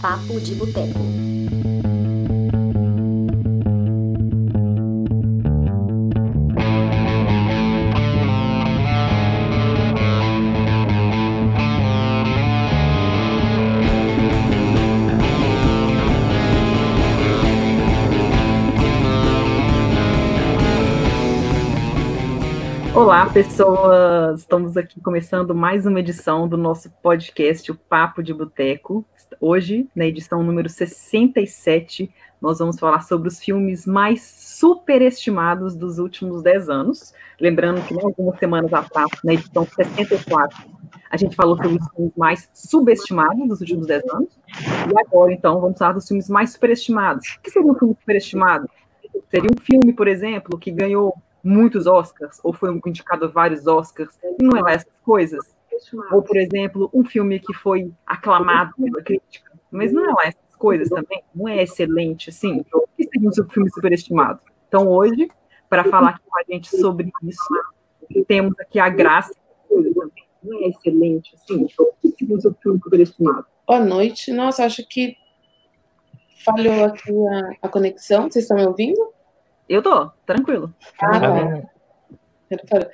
Papo de Boteco. Pessoas! Estamos aqui começando mais uma edição do nosso podcast, o Papo de Boteco. Hoje, na edição número 67, nós vamos falar sobre os filmes mais superestimados dos últimos 10 anos. Lembrando que, né, algumas semanas atrás, na edição 64, a gente falou sobre os filmes mais subestimados dos últimos 10 anos. E agora, então, vamos falar dos filmes mais superestimados. O que seria um filme superestimado? Seria um filme, por exemplo, que ganhou muitos Oscars, ou foi indicado a vários Oscars, e não é lá essas coisas. Ou, por exemplo, um filme que foi aclamado pela crítica, mas não é lá essas coisas também, não é excelente, assim. Que seria um filme superestimado? Então, hoje, para falar com a gente sobre isso, temos aqui a Graça, não é excelente, assim. Que seria um filme superestimado? Boa noite. Nossa, acho que falhou aqui a, a conexão. Vocês estão me ouvindo? Eu tô, tranquilo. Ah, tá.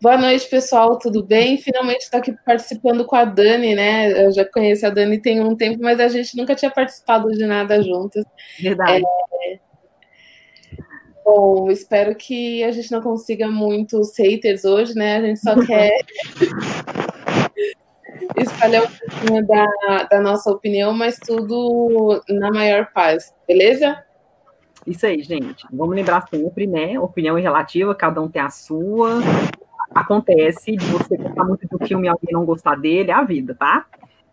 Boa noite, pessoal, tudo bem? Finalmente estou aqui participando com a Dani, né? Eu já conheço a Dani tem um tempo, mas a gente nunca tinha participado de nada juntas. Verdade. É... Bom, espero que a gente não consiga muitos haters hoje, né? A gente só quer espalhar um pouquinho da, da nossa opinião, mas tudo na maior paz, beleza? Isso aí, gente. Vamos lembrar sempre, né? Opinião relativa, cada um tem a sua. Acontece de você gostar muito do filme e alguém não gostar dele, é a vida, tá?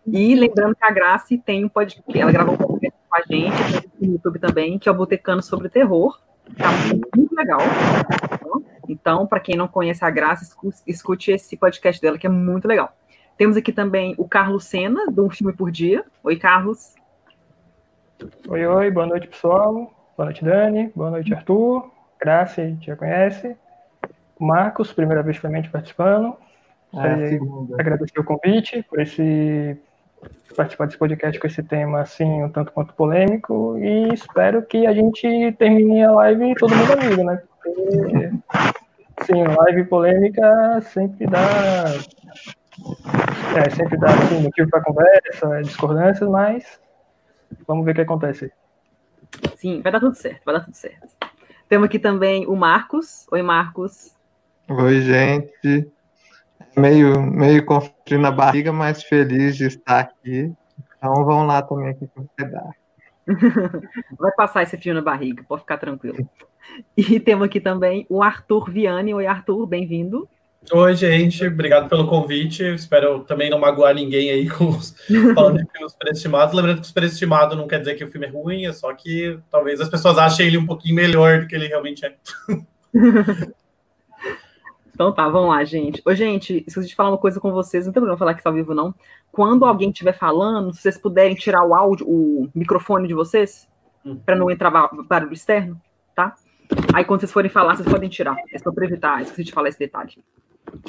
E lembrando que a Grace tem um podcast, ela gravou um podcast com a gente, no YouTube também, que é o Botecano sobre Terror. Tá muito legal. Então, para quem não conhece a Grace, escute esse podcast dela, que é muito legal. Temos aqui também o Carlos Sena, do Um Filme por Dia. Oi, Carlos. Oi, oi, boa noite, pessoal. Boa noite, Dani. Boa noite, Arthur. Graça, a gente já conhece. Marcos, primeira vez também participando. É, agradecer o convite por esse participar desse podcast com esse tema assim, um tanto quanto polêmico, e espero que a gente termine a live todo mundo amigo, né? Porque, sim, live polêmica sempre dá. É, sempre dá assim, motivo para conversa, discordâncias, mas vamos ver o que acontece. Sim, vai dar tudo certo, vai dar tudo certo. Temos aqui também o Marcos. Oi, Marcos. Oi, gente. Meio, meio com frio na barriga, mas feliz de estar aqui. Então vamos lá também aqui com pedaço. Vai passar esse frio na barriga, pode ficar tranquilo. E temos aqui também o Arthur Viane. Oi, Arthur, bem-vindo. Oi, gente, obrigado pelo convite. Espero também não magoar ninguém aí com os, falando de filmes superestimados. Lembrando que superestimado não quer dizer que o filme é ruim, é só que talvez as pessoas achem ele um pouquinho melhor do que ele realmente é. Então tá, vamos lá, gente. Ô, gente, esqueci de falar uma coisa com vocês, não tem problema falar que está ao vivo, não. Quando alguém estiver falando, se vocês puderem tirar o áudio, o microfone de vocês, hum. para não entrar barulho externo, tá? Aí quando vocês forem falar, vocês podem tirar. É só para evitar, esqueci de falar esse detalhe.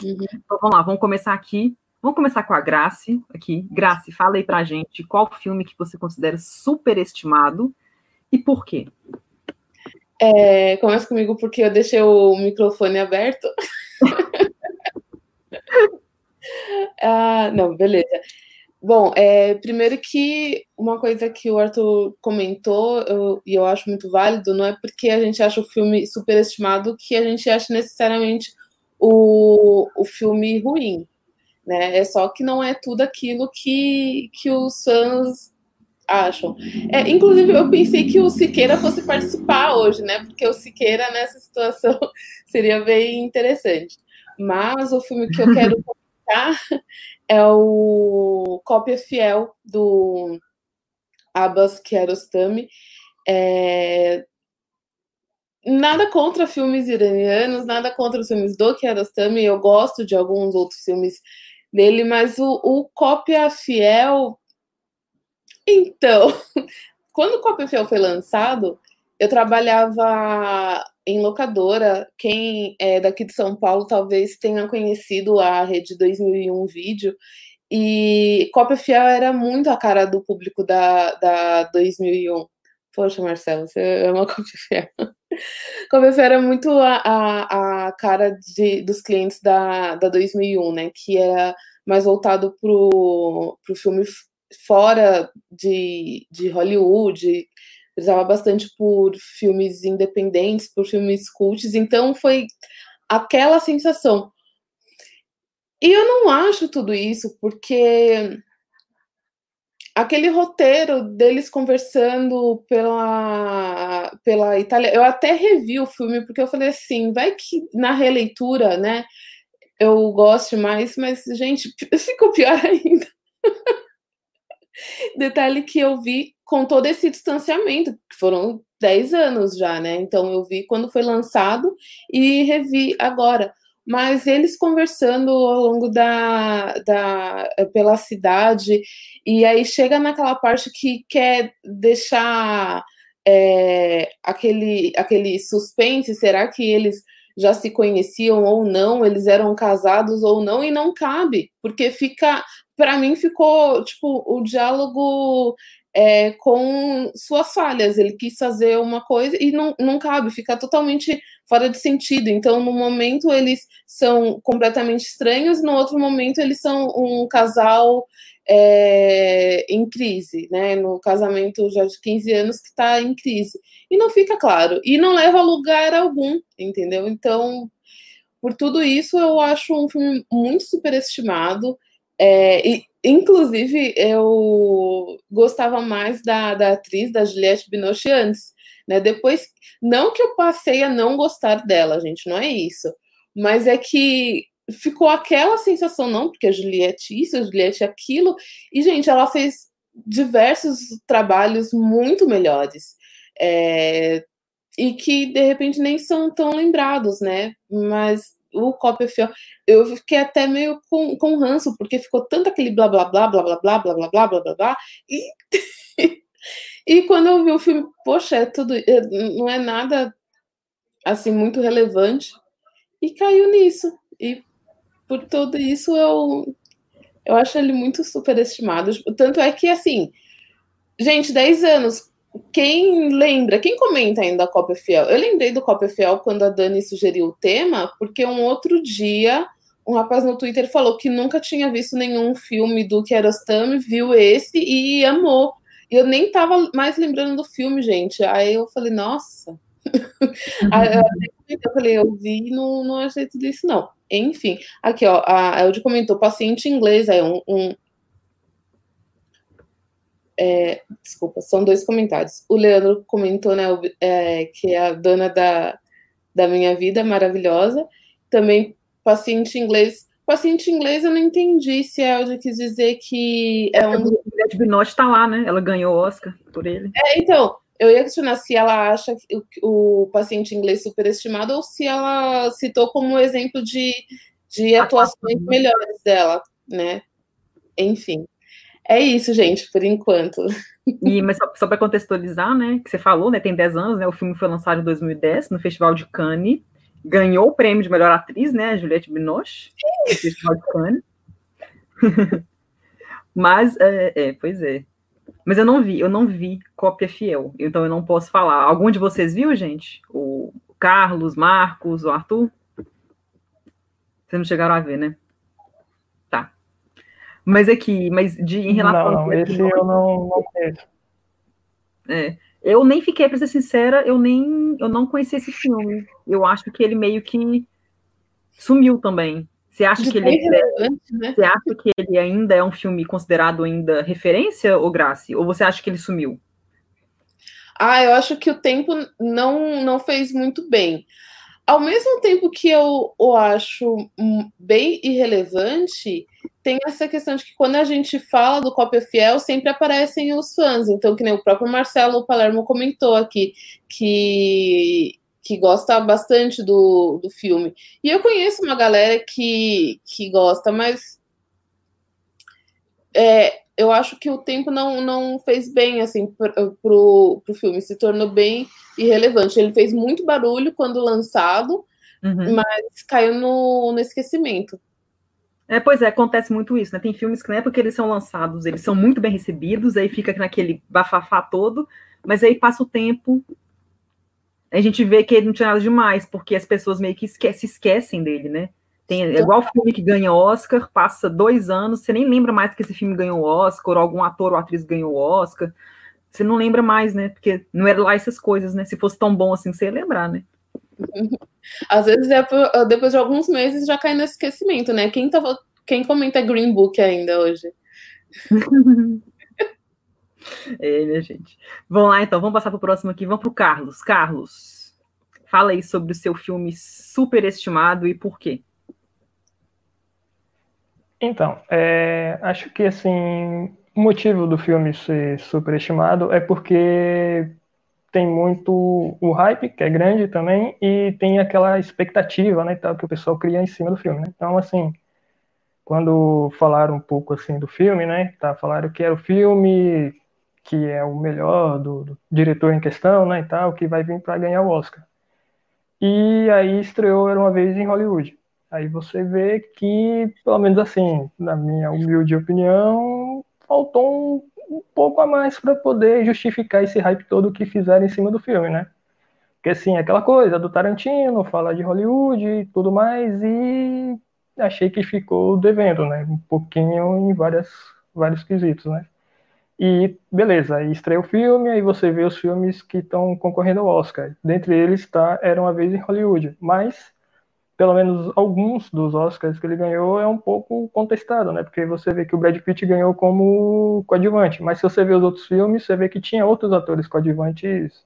Uhum. Então vamos lá, vamos começar aqui. Vamos começar com a Grace aqui. Grace, fala aí pra gente qual filme que você considera superestimado e por quê? É, começa comigo porque eu deixei o microfone aberto. ah, não, beleza. Bom, é, primeiro que uma coisa que o Arthur comentou, eu, e eu acho muito válido, não é porque a gente acha o filme superestimado que a gente acha necessariamente o, o filme ruim, né? É só que não é tudo aquilo que, que os fãs acham. É, inclusive, eu pensei que o Siqueira fosse participar hoje, né? Porque o Siqueira nessa situação seria bem interessante. Mas o filme que eu quero comentar é o Cópia Fiel do Abbas Kiarostami. É, nada contra filmes iranianos, nada contra os filmes do Kiarostami, eu gosto de alguns outros filmes dele, mas o, o Cópia Fiel. Então, quando o Cópia Fiel foi lançado, eu trabalhava em locadora. Quem é daqui de São Paulo talvez tenha conhecido a Rede 2001 Vídeo. e Cópia Fiel era muito a cara do público da, da 2001. Poxa, Marcelo, você é uma cópia fiel. cópia fiel era muito a, a, a cara de, dos clientes da, da 2001, né? Que era mais voltado pro, pro filme fora de, de Hollywood, prezava bastante por filmes independentes, por filmes cults, então foi aquela sensação. E eu não acho tudo isso, porque aquele roteiro deles conversando pela, pela Itália, eu até revi o filme, porque eu falei assim, vai que na releitura, né, eu goste mais, mas, gente, ficou pior ainda. Detalhe que eu vi com todo esse distanciamento, que foram 10 anos já, né? Então eu vi quando foi lançado e revi agora. Mas eles conversando ao longo da, da pela cidade, e aí chega naquela parte que quer deixar é, aquele, aquele suspense, será que eles já se conheciam ou não, eles eram casados ou não, e não cabe, porque fica, para mim ficou tipo o diálogo é, com suas falhas. Ele quis fazer uma coisa e não, não cabe, fica totalmente fora de sentido. Então, no momento eles são completamente estranhos, no outro momento eles são um casal é, em crise, né? No casamento já de 15 anos que está em crise. E não fica claro. E não leva a lugar algum, entendeu? Então, por tudo isso, eu acho um filme muito superestimado. É, e, inclusive, eu gostava mais da, da atriz, da Juliette Binoche, antes. Né? Depois, não que eu passei a não gostar dela, gente, não é isso. Mas é que ficou aquela sensação, não, porque a Juliette isso, a Juliette aquilo. E, gente, ela fez diversos trabalhos muito melhores. É, e que, de repente, nem são tão lembrados, né? Mas o Cópia Fiel, eu fiquei até meio com, com ranço, porque ficou tanto aquele blá blá blá blá blá blá blá blá blá blá blá blá e e quando eu vi o filme, poxa, é tudo, não é nada assim muito relevante e caiu nisso. E por tudo isso eu eu acho ele muito superestimado. Tanto é que assim, gente, 10 anos, quem lembra, quem comenta ainda a Cópia Fiel? Eu lembrei do Cópia Fiel quando a Dani sugeriu o tema, porque um outro dia um rapaz no Twitter falou que nunca tinha visto nenhum filme do Kiarostami, viu esse e amou. E eu nem tava mais lembrando do filme, gente. Aí eu falei, nossa. Aí eu falei, eu vi e não, não achei tudo isso, não. Enfim, aqui, ó, a Elde comentou, paciente inglês, aí um, um é, desculpa, são dois comentários. O Leandro comentou, né, é, que é a dona da, da minha vida, maravilhosa. Também paciente inglês. Paciente inglês, eu não entendi se a Elza quis dizer que é um. A Binotti está lá, né? Ela ganhou o Oscar por ele. É, então, eu ia questionar se ela acha o, o paciente inglês superestimado ou se ela citou como exemplo de, de atuações melhores dela, né? Enfim. É isso, gente, por enquanto. E, mas só, só para contextualizar, né, que você falou, né, tem 10 anos, né, o filme foi lançado em 2010 no Festival de Cannes, ganhou o prêmio de melhor atriz, né, Juliette Binoche, no Festival de Cannes. mas, é, é, pois é. Mas eu não vi, eu não vi cópia fiel, então eu não posso falar. Algum de vocês viu, gente? O Carlos, Marcos, o Arthur? Vocês não chegaram a ver, né? Mas aqui, mas de, em relação não, não, esse eu não, não conheço. É, eu nem fiquei, para ser sincera, eu nem eu não conheci esse filme. Eu acho que ele meio que sumiu também. Você acha que ele é, né? você acha que ele ainda é um filme considerado ainda referência, ou Grace? Ou você acha que ele sumiu? Ah, eu acho que o tempo não não fez muito bem. Ao mesmo tempo que eu o acho bem irrelevante, tem essa questão de que quando a gente fala do cópia fiel, sempre aparecem os fãs. Então, que nem o próprio Marcelo Palermo comentou aqui, que, que gosta bastante do, do filme. E eu conheço uma galera que, que gosta, mas é, eu acho que o tempo não, não fez bem assim pro, pro, pro filme, se tornou bem irrelevante. Ele fez muito barulho quando lançado, uhum. mas caiu no, no esquecimento. É, pois é, acontece muito isso, né? Tem filmes que na época que eles são lançados, eles são muito bem recebidos, aí fica naquele bafafá todo, mas aí passa o tempo, a gente vê que ele não tinha nada demais, porque as pessoas meio que esque se esquecem dele, né? Tem, é igual filme que ganha Oscar, passa dois anos, você nem lembra mais que esse filme ganhou Oscar, ou algum ator ou atriz ganhou Oscar. Você não lembra mais, né? Porque não era lá essas coisas, né? Se fosse tão bom assim, você ia lembrar, né? Às vezes, depois de alguns meses, já cai no esquecimento, né? Quem, tava, quem comenta Green Book ainda hoje? é, minha gente. Vamos lá, então. Vamos passar para o próximo aqui. Vamos para o Carlos. Carlos, fala aí sobre o seu filme superestimado e por quê. Então, é, acho que assim o motivo do filme ser superestimado é porque tem muito o hype, que é grande também, e tem aquela expectativa, né, tal, que o pessoal cria em cima do filme, né? Então, assim, quando falaram um pouco assim do filme, né, tá, falaram que era o filme que é o melhor do, do diretor em questão, né, e tal, que vai vir para ganhar o Oscar. E aí estreou Era uma vez em Hollywood. Aí você vê que, pelo menos assim, na minha humilde opinião, faltou um, um pouco a mais para poder justificar esse hype todo que fizeram em cima do filme, né? Porque assim, aquela coisa do Tarantino, fala de Hollywood e tudo mais, e achei que ficou devendo, né? Um pouquinho em várias, vários quesitos, né? E beleza, aí estreia o filme, aí você vê os filmes que estão concorrendo ao Oscar. Dentre eles está Era uma vez em Hollywood, mas pelo menos alguns dos Oscars que ele ganhou é um pouco contestado, né? Porque você vê que o Brad Pitt ganhou como coadjuvante, mas se você vê os outros filmes, você vê que tinha outros atores coadjuvantes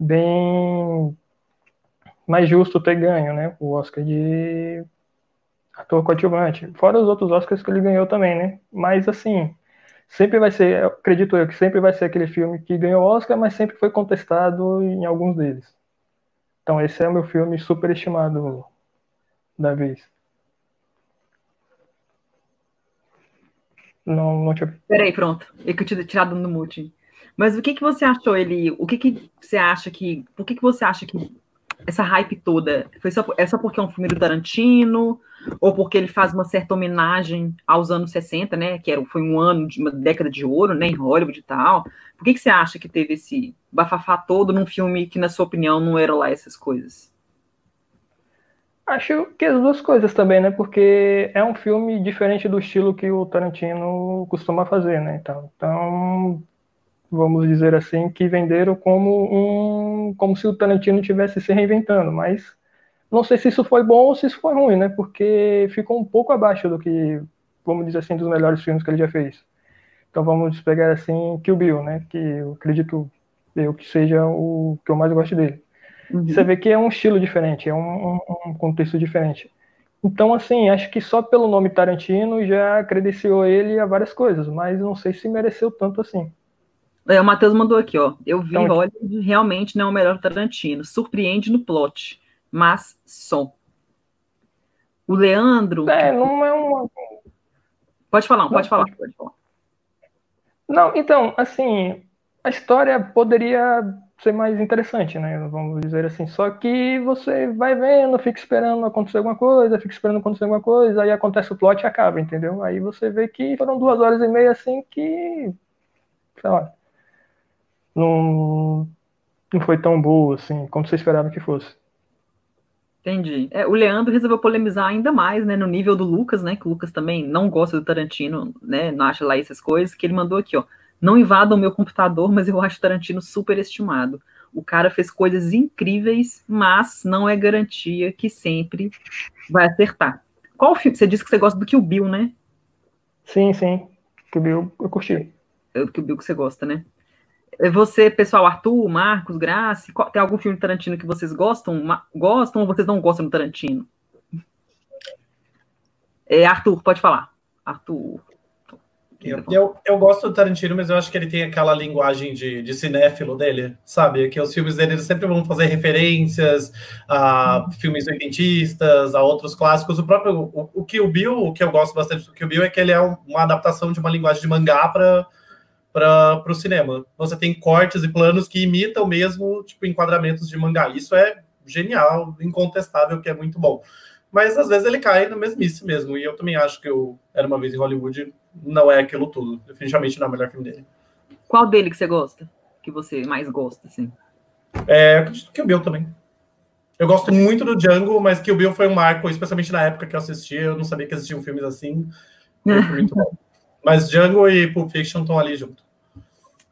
bem mais justo ter ganho, né? O Oscar de ator coadjuvante. Fora os outros Oscars que ele ganhou também, né? Mas assim, sempre vai ser, acredito eu, que sempre vai ser aquele filme que ganhou Oscar, mas sempre foi contestado em alguns deles. Então esse é o meu filme superestimado da vez. Não, não tinha. Peraí, pronto. Eu que eu tinha tirado no mute. Mas o que, que você achou, ele? O que, que você acha que. Por que, que você acha que essa hype toda foi só, é só porque é um filme do Tarantino? Ou porque ele faz uma certa homenagem aos anos 60, né? Que era, foi um ano de uma década de ouro, né? Em Hollywood e tal. Por que, que você acha que teve esse bafafá todo num filme que, na sua opinião, não era lá essas coisas? Acho que as duas coisas também, né? Porque é um filme diferente do estilo que o Tarantino costuma fazer, né? Então, então vamos dizer assim, que venderam como um, como se o Tarantino tivesse se reinventando, mas não sei se isso foi bom ou se isso foi ruim, né? Porque ficou um pouco abaixo do que, vamos dizer assim, dos melhores filmes que ele já fez. Então vamos pegar assim Kill Bill, né? Que eu acredito eu que seja o que eu mais gosto dele. Uhum. Você vê que é um estilo diferente, é um, um, contexto diferente. Então, assim, acho que só pelo nome Tarantino já credenciou ele a várias coisas, mas não sei se mereceu tanto assim. É, o Matheus mandou aqui, ó. Eu vi então, Hollywood realmente não é o melhor Tarantino. Surpreende no plot, mas só. O Leandro. É, não é uma. Pode falar, pode falar, pode falar. Não, então, assim, a história poderia ser mais interessante, né? Vamos dizer assim. Só que você vai vendo, fica esperando acontecer alguma coisa, fica esperando acontecer alguma coisa, aí acontece o plot e acaba, entendeu? Aí você vê que foram duas horas e meia assim que. Sei lá. Não, não foi tão boa assim, como você esperava que fosse. Entendi. É, o Leandro resolveu polemizar ainda mais, né, no nível do Lucas, né, que o Lucas também não gosta do Tarantino, né, não acha lá essas coisas, que ele mandou aqui, ó. Não invadam meu computador, mas eu acho Tarantino superestimado. O cara fez coisas incríveis, mas não é garantia que sempre vai acertar. Qual filme? Você disse que você gosta do Kill Bill, né? Sim, sim. Kill Bill eu curti. É o Kill Bill que você gosta, né? É você, pessoal, Arthur, Marcos, Grace, tem algum filme Tarantino que vocês gostam? Gostam ou vocês não gostam do Tarantino? É, Arthur, pode falar. Arthur. Eu, eu, eu, gosto do Tarantino, mas eu acho que ele tem aquela linguagem de, de cinéfilo dele, sabe? Que os filmes dele sempre vão fazer referências a filmes oitentistas, a outros clássicos. O próprio o, o Kill Bill, o que eu gosto bastante do Kill Bill é que ele é uma adaptação de uma linguagem de mangá para para o cinema. Você tem cortes e planos que imitam mesmo tipo enquadramentos de mangá. Isso é genial, incontestável, que é muito bom. mas às vezes ele cai no mesmice mesmo. E eu também acho que o Era Uma Vez em Hollywood não é aquilo tudo. Definitivamente não é o melhor filme dele. Qual dele que você gosta? Que você mais gosta, assim? É, acredito que o Bill também. Eu gosto muito do Django, mas que o Bill foi um marco, especialmente na época que eu assisti. Eu não sabia que existiam filmes assim. Mas Django e Pulp Fiction estão ali junto.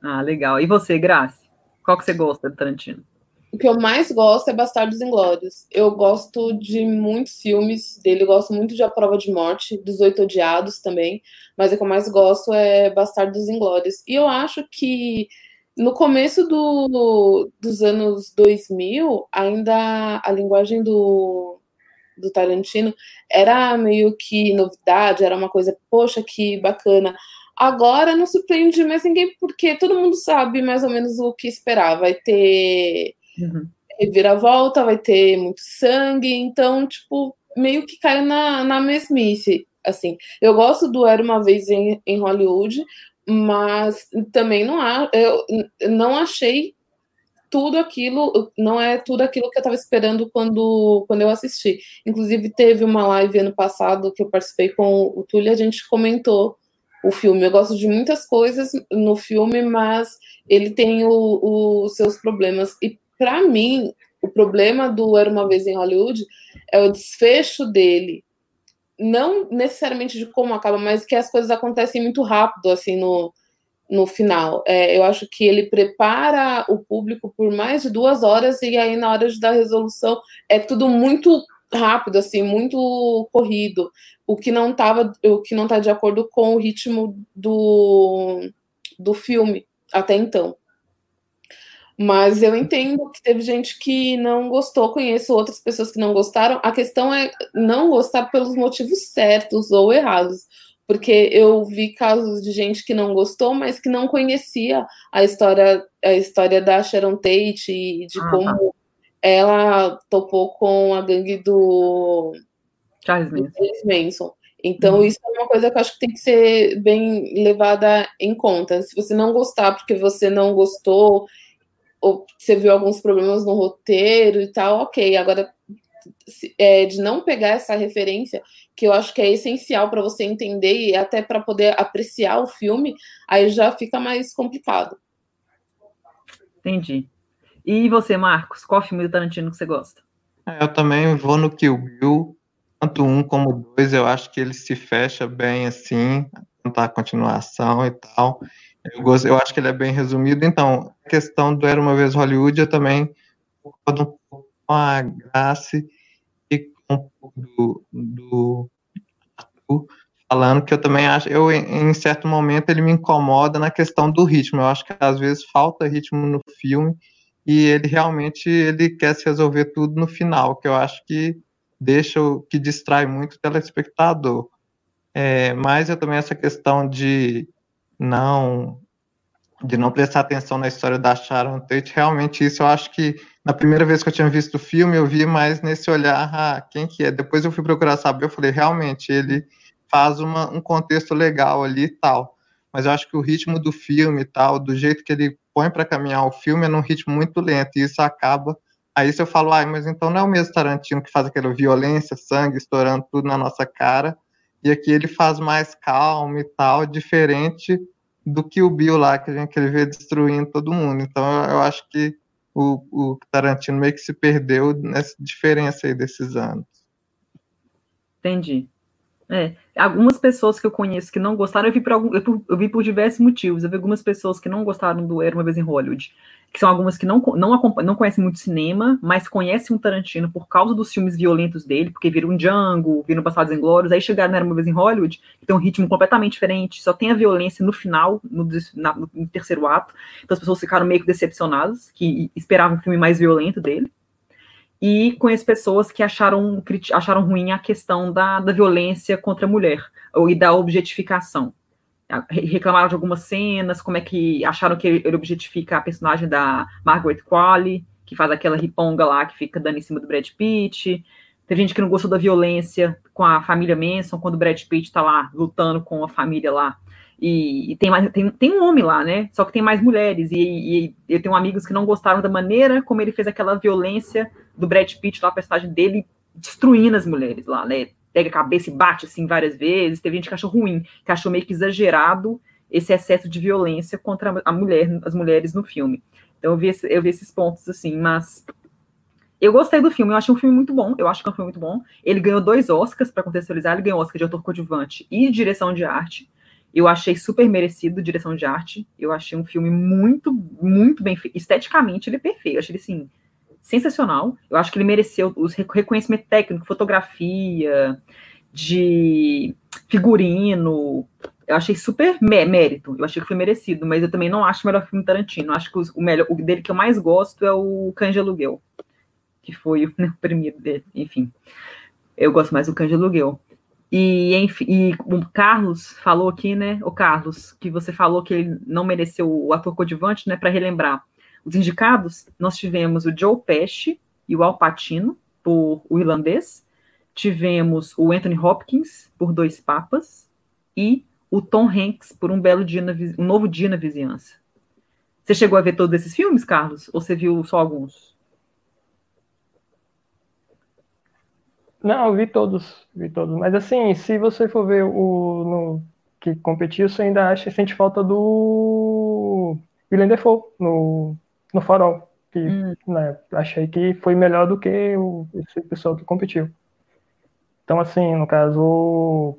Ah, legal. E você, Grace? Qual que você gosta do Tarantino? O que eu mais gosto é Bastardos Inglórios. Eu gosto de muitos filmes dele, eu gosto muito de A Prova de Morte, dos Oito Odiados também, mas o que eu mais gosto é Bastardos Inglórios. E eu acho que no começo do, dos anos 2000, ainda a linguagem do, do Tarantino era meio que novidade, era uma coisa, poxa, que bacana. Agora não surpreende mais ninguém, porque todo mundo sabe mais ou menos o que esperar. Vai ter uhum. reviravolta, vai ter muito sangue, então, tipo, meio que caiu na, na mesmice. Assim, eu gosto do Era uma Vez em, em Hollywood, mas também não há, eu não achei tudo aquilo, não é tudo aquilo que eu estava esperando quando, quando eu assisti. Inclusive, teve uma live ano passado que eu participei com o Túlio, a gente comentou o filme. Eu gosto de muitas coisas no filme, mas ele tem os seus problemas. E, para mim, o problema do Era Uma Vez em Hollywood é o desfecho dele não necessariamente de como acaba, mas que as coisas acontecem muito rápido, assim, no, no final. É, eu acho que ele prepara o público por mais de duas horas e aí na hora de dar resolução é tudo muito rápido, assim, muito corrido, o que não tava, o que não está de acordo com o ritmo do, do filme até então. Mas eu entendo que teve gente que não gostou, conheço outras pessoas que não gostaram. A questão é não gostar pelos motivos certos ou errados. Porque eu vi casos de gente que não gostou, mas que não conhecia a história, a história da Sharon Tate e de ah, como tá. ela topou com a gangue do Charles Manson. Charles Manson. Então, uhum. isso é uma coisa que eu acho que tem que ser bem levada em conta. Se você não gostar porque você não gostou ou você viu alguns problemas no roteiro e tal, ok. Agora, é, de não pegar essa referência, que eu acho que é essencial para você entender e até para poder apreciar o filme, aí já fica mais complicado. Entendi. E você, Marcos, qual filme do Tarantino que você gosta? É, eu também vou no Kill Bill, tanto um como dois, eu acho que ele se fecha bem assim, contar a continuação e tal. Eu, gosto, eu acho que ele é bem resumido. Então, a questão do Era Uma Vez Hollywood, eu também concordo um pouco com a Grace e com um pouco do, Arthur, falando que eu também acho, eu em certo momento ele me incomoda na questão do ritmo. Eu acho que às vezes falta ritmo no filme e ele realmente ele quer se resolver tudo no final, que eu acho que deixa, que distrai muito o telespectador. É, mas eu também essa questão de não de não prestar atenção na história da Sharon Tate, realmente isso eu acho que na primeira vez que eu tinha visto o filme, eu vi mais nesse olhar, ah, quem que é? Depois eu fui procurar saber, eu falei, realmente, ele faz uma, um contexto legal ali e tal. Mas eu acho que o ritmo do filme e tal, do jeito que ele põe para caminhar o filme, é num ritmo muito lento, e isso acaba. Aí se eu falo, ah, mas então não é o mesmo Tarantino que faz aquela violência, sangue estourando tudo na nossa cara, e aqui ele faz mais calmo e tal, diferente do que o Bill lá, que a gente quer ver destruindo todo mundo. Então eu acho que o, o Tarantino meio que se perdeu nessa diferença aí desses anos. Entendi. É, algumas pessoas que eu conheço que não gostaram, eu vi por, algum, eu, eu, vi por diversos motivos. Eu vi algumas pessoas que não gostaram do Era uma vez em Hollywood, que são algumas que não, não, não conhecem muito cinema, mas conhecem o Tarantino por causa dos filmes violentos dele, porque viram um Django, viram Passados em Glórias, aí chegaram no Era uma vez em Hollywood, que tem um ritmo completamente diferente, só tem a violência no final, no, na, no terceiro ato. Então as pessoas ficaram meio que decepcionadas, que esperavam um filme mais violento dele e conheço pessoas que acharam, acharam ruim a questão da, da violência contra a mulher ou, e da objetificação. Reclamaram de algumas cenas, como é que acharam que ele objetifica a personagem da Margaret Qualley, que faz aquela riponga lá que fica dando em cima do Brad Pitt. Teve gente que não gostou da violência com a família Manson, quando o Brad Pitt tá lá lutando com a família lá e, e, tem, mais, tem, tem um homem lá, né? Só que tem mais mulheres. E, e, eu tenho amigos que não gostaram da maneira como ele fez aquela violência do Brad Pitt lá, a personagem dele, destruindo as mulheres lá, né? Pega a cabeça e bate assim várias vezes. Teve gente que achou ruim, que achou meio que exagerado esse excesso de violência contra a mulher, as mulheres no filme. Então eu vi, esse, eu vi esses pontos assim, mas eu gostei do filme, eu achei um filme muito bom, eu acho que é um filme muito bom. Ele ganhou dois Oscars, para contextualizar, ele ganhou Oscar de ator coadjuvante e direção de arte. Eu achei super merecido direção de arte. Eu achei um filme muito, muito bem feito. Esteticamente, ele é perfeito. Eu achei ele, assim, sensacional. Eu acho que ele mereceu os reconhecimento técnico, fotografia, de figurino. Eu achei super mérito. Eu achei que foi merecido, mas eu também não acho o melhor filme Tarantino. Eu acho que o melhor, o dele que eu mais gosto é o Cães Aluguel que foi o primeiro dele, enfim. Eu gosto mais do Cães de Aluguel. E, enfim, e o Carlos falou aqui, né, o Carlos, que você falou que ele não mereceu o ator coadjuvante, né, para relembrar. Os indicados, nós tivemos o Joe Pesci e o Al Pacino, por O Irlandês, tivemos o Anthony Hopkins, por Dois Papas, e o Tom Hanks, por Um Belo Dia na, um Novo Dia na Vizinhança. Você chegou a ver todos esses filmes, Carlos? Ou você viu só alguns? Não, vi todos, vi todos. Mas assim, se você for ver o no, que competiu, você ainda acha sente falta do William Defoe no, no Farol. Que hum. né, achei que foi melhor do que o, esse pessoal que competiu. Então, assim, no caso.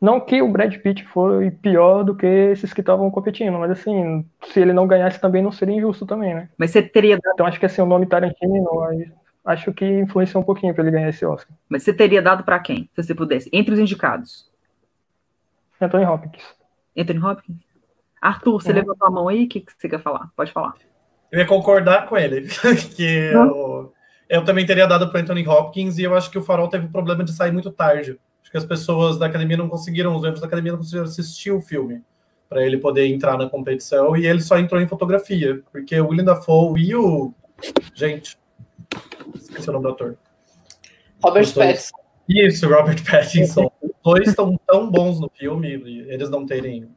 Não que o Brad Pitt foi pior do que esses que estavam competindo, mas assim, se ele não ganhasse também não seria injusto também, né? Mas você teria. Então acho que assim, o nome Tarantino. Acho que influenciou um pouquinho para ele ganhar esse Oscar. Mas você teria dado para quem, se você pudesse? Entre os indicados. Anthony Hopkins. Anthony Hopkins? Arthur, você uhum. levantou a mão aí? O que, que você quer falar? Pode falar. Eu ia concordar com ele. que eu, eu, também teria dado para Anthony Hopkins e eu acho que o Farol teve o problema de sair muito tarde. Acho que as pessoas da academia não conseguiram, os membros da academia não conseguiram assistir o filme para ele poder entrar na competição e ele só entrou em fotografia, porque o William Dafoe e o. Gente, Esqueci o nome do ator. Robert Pattinson. Isso, Robert Pattinson. Os dois estão tão bons no filme, eles não terem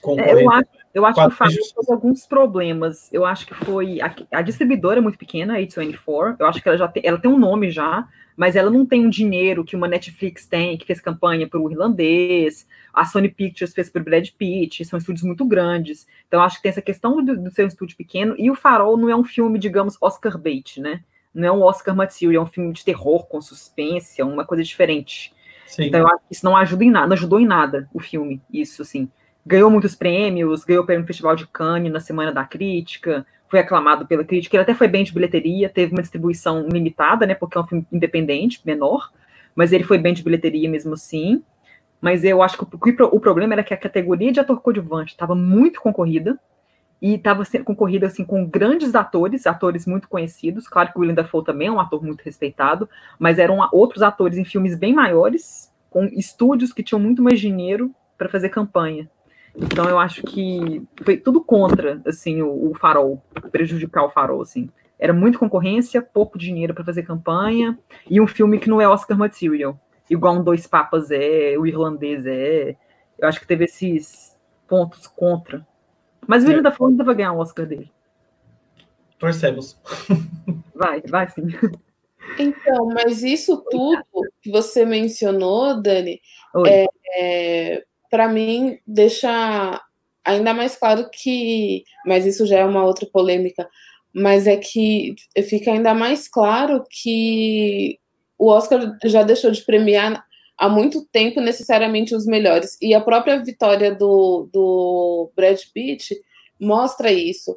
concorrido. É, eu acho, eu acho que o Fábio teve alguns problemas. Eu acho que foi. A, a, distribuidora é muito pequena, a A24. Eu acho que ela já tem, ela tem um nome já, mas ela não tem um dinheiro que uma Netflix tem, que fez campanha para o irlandês. A Sony Pictures fez para o Brad Pitt, são estúdios muito grandes. Então, acho que tem essa questão do, do seu estúdio pequeno. E o Farol não é um filme, digamos, Oscar bait, né? não é um Oscar material, é um filme de terror com suspense, é uma coisa diferente. Sim. Então eu acho que isso não ajuda em nada, não ajudou em nada o filme, isso assim. Ganhou muitos prêmios, ganhou o prêmio Festival de Cannes na Semana da Crítica, foi aclamado pela crítica, ele até foi bem de bilheteria, teve uma distribuição limitada, né, porque é um filme independente, menor, mas ele foi bem de bilheteria mesmo assim. Mas eu acho que o, o problema era que a categoria de ator coadjuvante estava muito concorrida, e estava concorrida assim com grandes atores, atores muito conhecidos. Claro que o William Dafoe também é um ator muito respeitado, mas eram outros atores em filmes bem maiores, com estúdios que tinham muito mais dinheiro para fazer campanha. Então eu acho que foi tudo contra assim o, o Farol, prejudicar o Farol assim. Era muita concorrência, pouco dinheiro para fazer campanha e um filme que não é Oscar material, igual um Dois Papas é, o irlandês é. Eu acho que teve esses pontos contra mas o William é. Dafoe ainda vai ganhar um Oscar dele. Torcemos. Vai, vai sim. Então, mas isso tudo que você mencionou, Dani, é, é para mim deixa ainda mais claro que, mas isso já é uma outra polêmica, mas é que fica ainda mais claro que o Oscar já deixou de premiar há muito tempo necessariamente os melhores. E a própria vitória do, do Brad Pitt mostra isso.